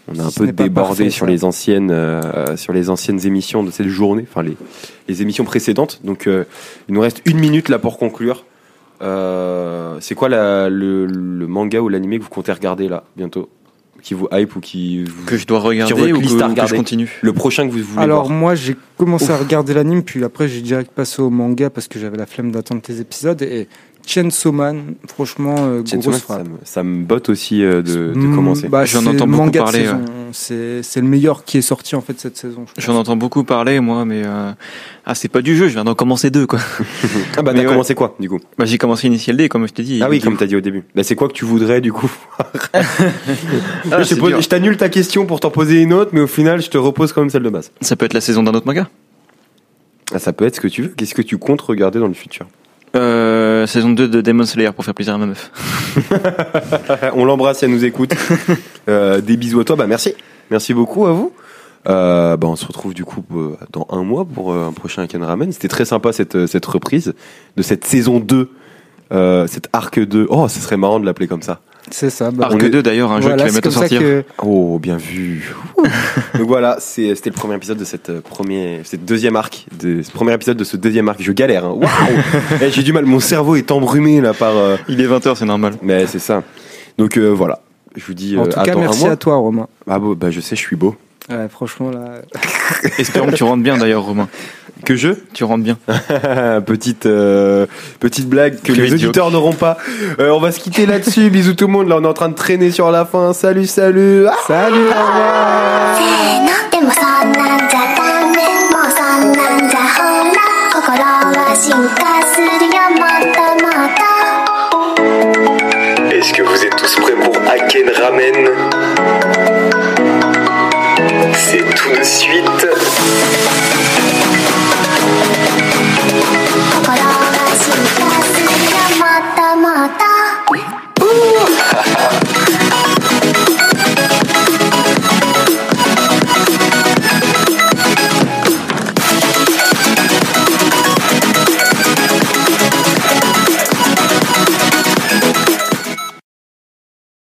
on a un peu débordé parfait, sur les anciennes euh, sur les anciennes émissions de cette journée, enfin les, les émissions précédentes. Donc euh, il nous reste une minute là pour conclure. Euh, c'est quoi la- le, le manga ou l'animé que vous comptez regarder là bientôt? Qui vous hype ou qui vous- Que je dois regarder ou que, ou que regarder. je continue? Le prochain que vous voulez Alors voir. moi j'ai commencé à regarder l'anime puis après j'ai direct passé au manga parce que j'avais la flemme d'attendre tes épisodes et Chainsaw Man franchement euh, grosse frappe. ça, me, ça me botte aussi euh, de, de Mm, commencer. bah, J'en entends beaucoup parler. C'est le meilleur qui est sorti en fait cette saison. je J'en entends beaucoup parler, moi, mais euh... ah, c'est pas du jeu. Je viens d'en commencer deux, quoi. ah bah Mais t'as ouais. commencé quoi du coup? Bah, j'ai commencé Initial D, comme je t'ai dit. Ah oui, comme t'as dit au début. Bah, c'est quoi que tu voudrais du coup Ah, je, je t'annule ta question pour t'en poser une autre, mais au final, je te repose quand même celle de base. Ça peut être la saison d'un autre manga? Ah, ça peut être ce que tu veux. Qu'est-ce que tu comptes regarder dans le futur? Euh, saison 2 de Demon Slayer pour faire plaisir à ma meuf. On l'embrasse elle nous écoute. Euh, des bisous à toi. Bah merci. Merci beaucoup à vous. Euh, bah, on se retrouve du coup euh, dans un mois pour euh, un prochain Ken Ramen. C'était très sympa cette, euh, cette reprise de cette saison 2. Euh, cette arc 2. Oh, ce serait marrant de l'appeler comme ça. C'est ça. Bah, Arc est- 2 d'ailleurs, un jeu voilà, qui va ça sortir. que Oh, bien vu. Donc voilà, c'est- c'était le premier épisode de cette euh, premier, cette deuxième arc, de, ce premier épisode de ce deuxième arc. Je galère. Hein. Waouh Eh, J'ai du mal. Mon cerveau est embrumé là par. euh, Il est 20h, c'est normal. Mais c'est ça. Donc euh, voilà. Je vous dis. en tout cas merci à toi Romain. Ah bon, bah je sais, je suis beau. Ouais, franchement, là. Espérons que tu rentres bien d'ailleurs, Romain. Que je? Tu rentres bien. petite euh, petite blague que les auditeurs n'auront pas. Euh, on va se quitter là-dessus. Bisous tout le monde. Là, on est en train de traîner sur la fin. Salut, salut. Ah salut. Est-ce que vous êtes tous prêts pour Haken Ramen? suite.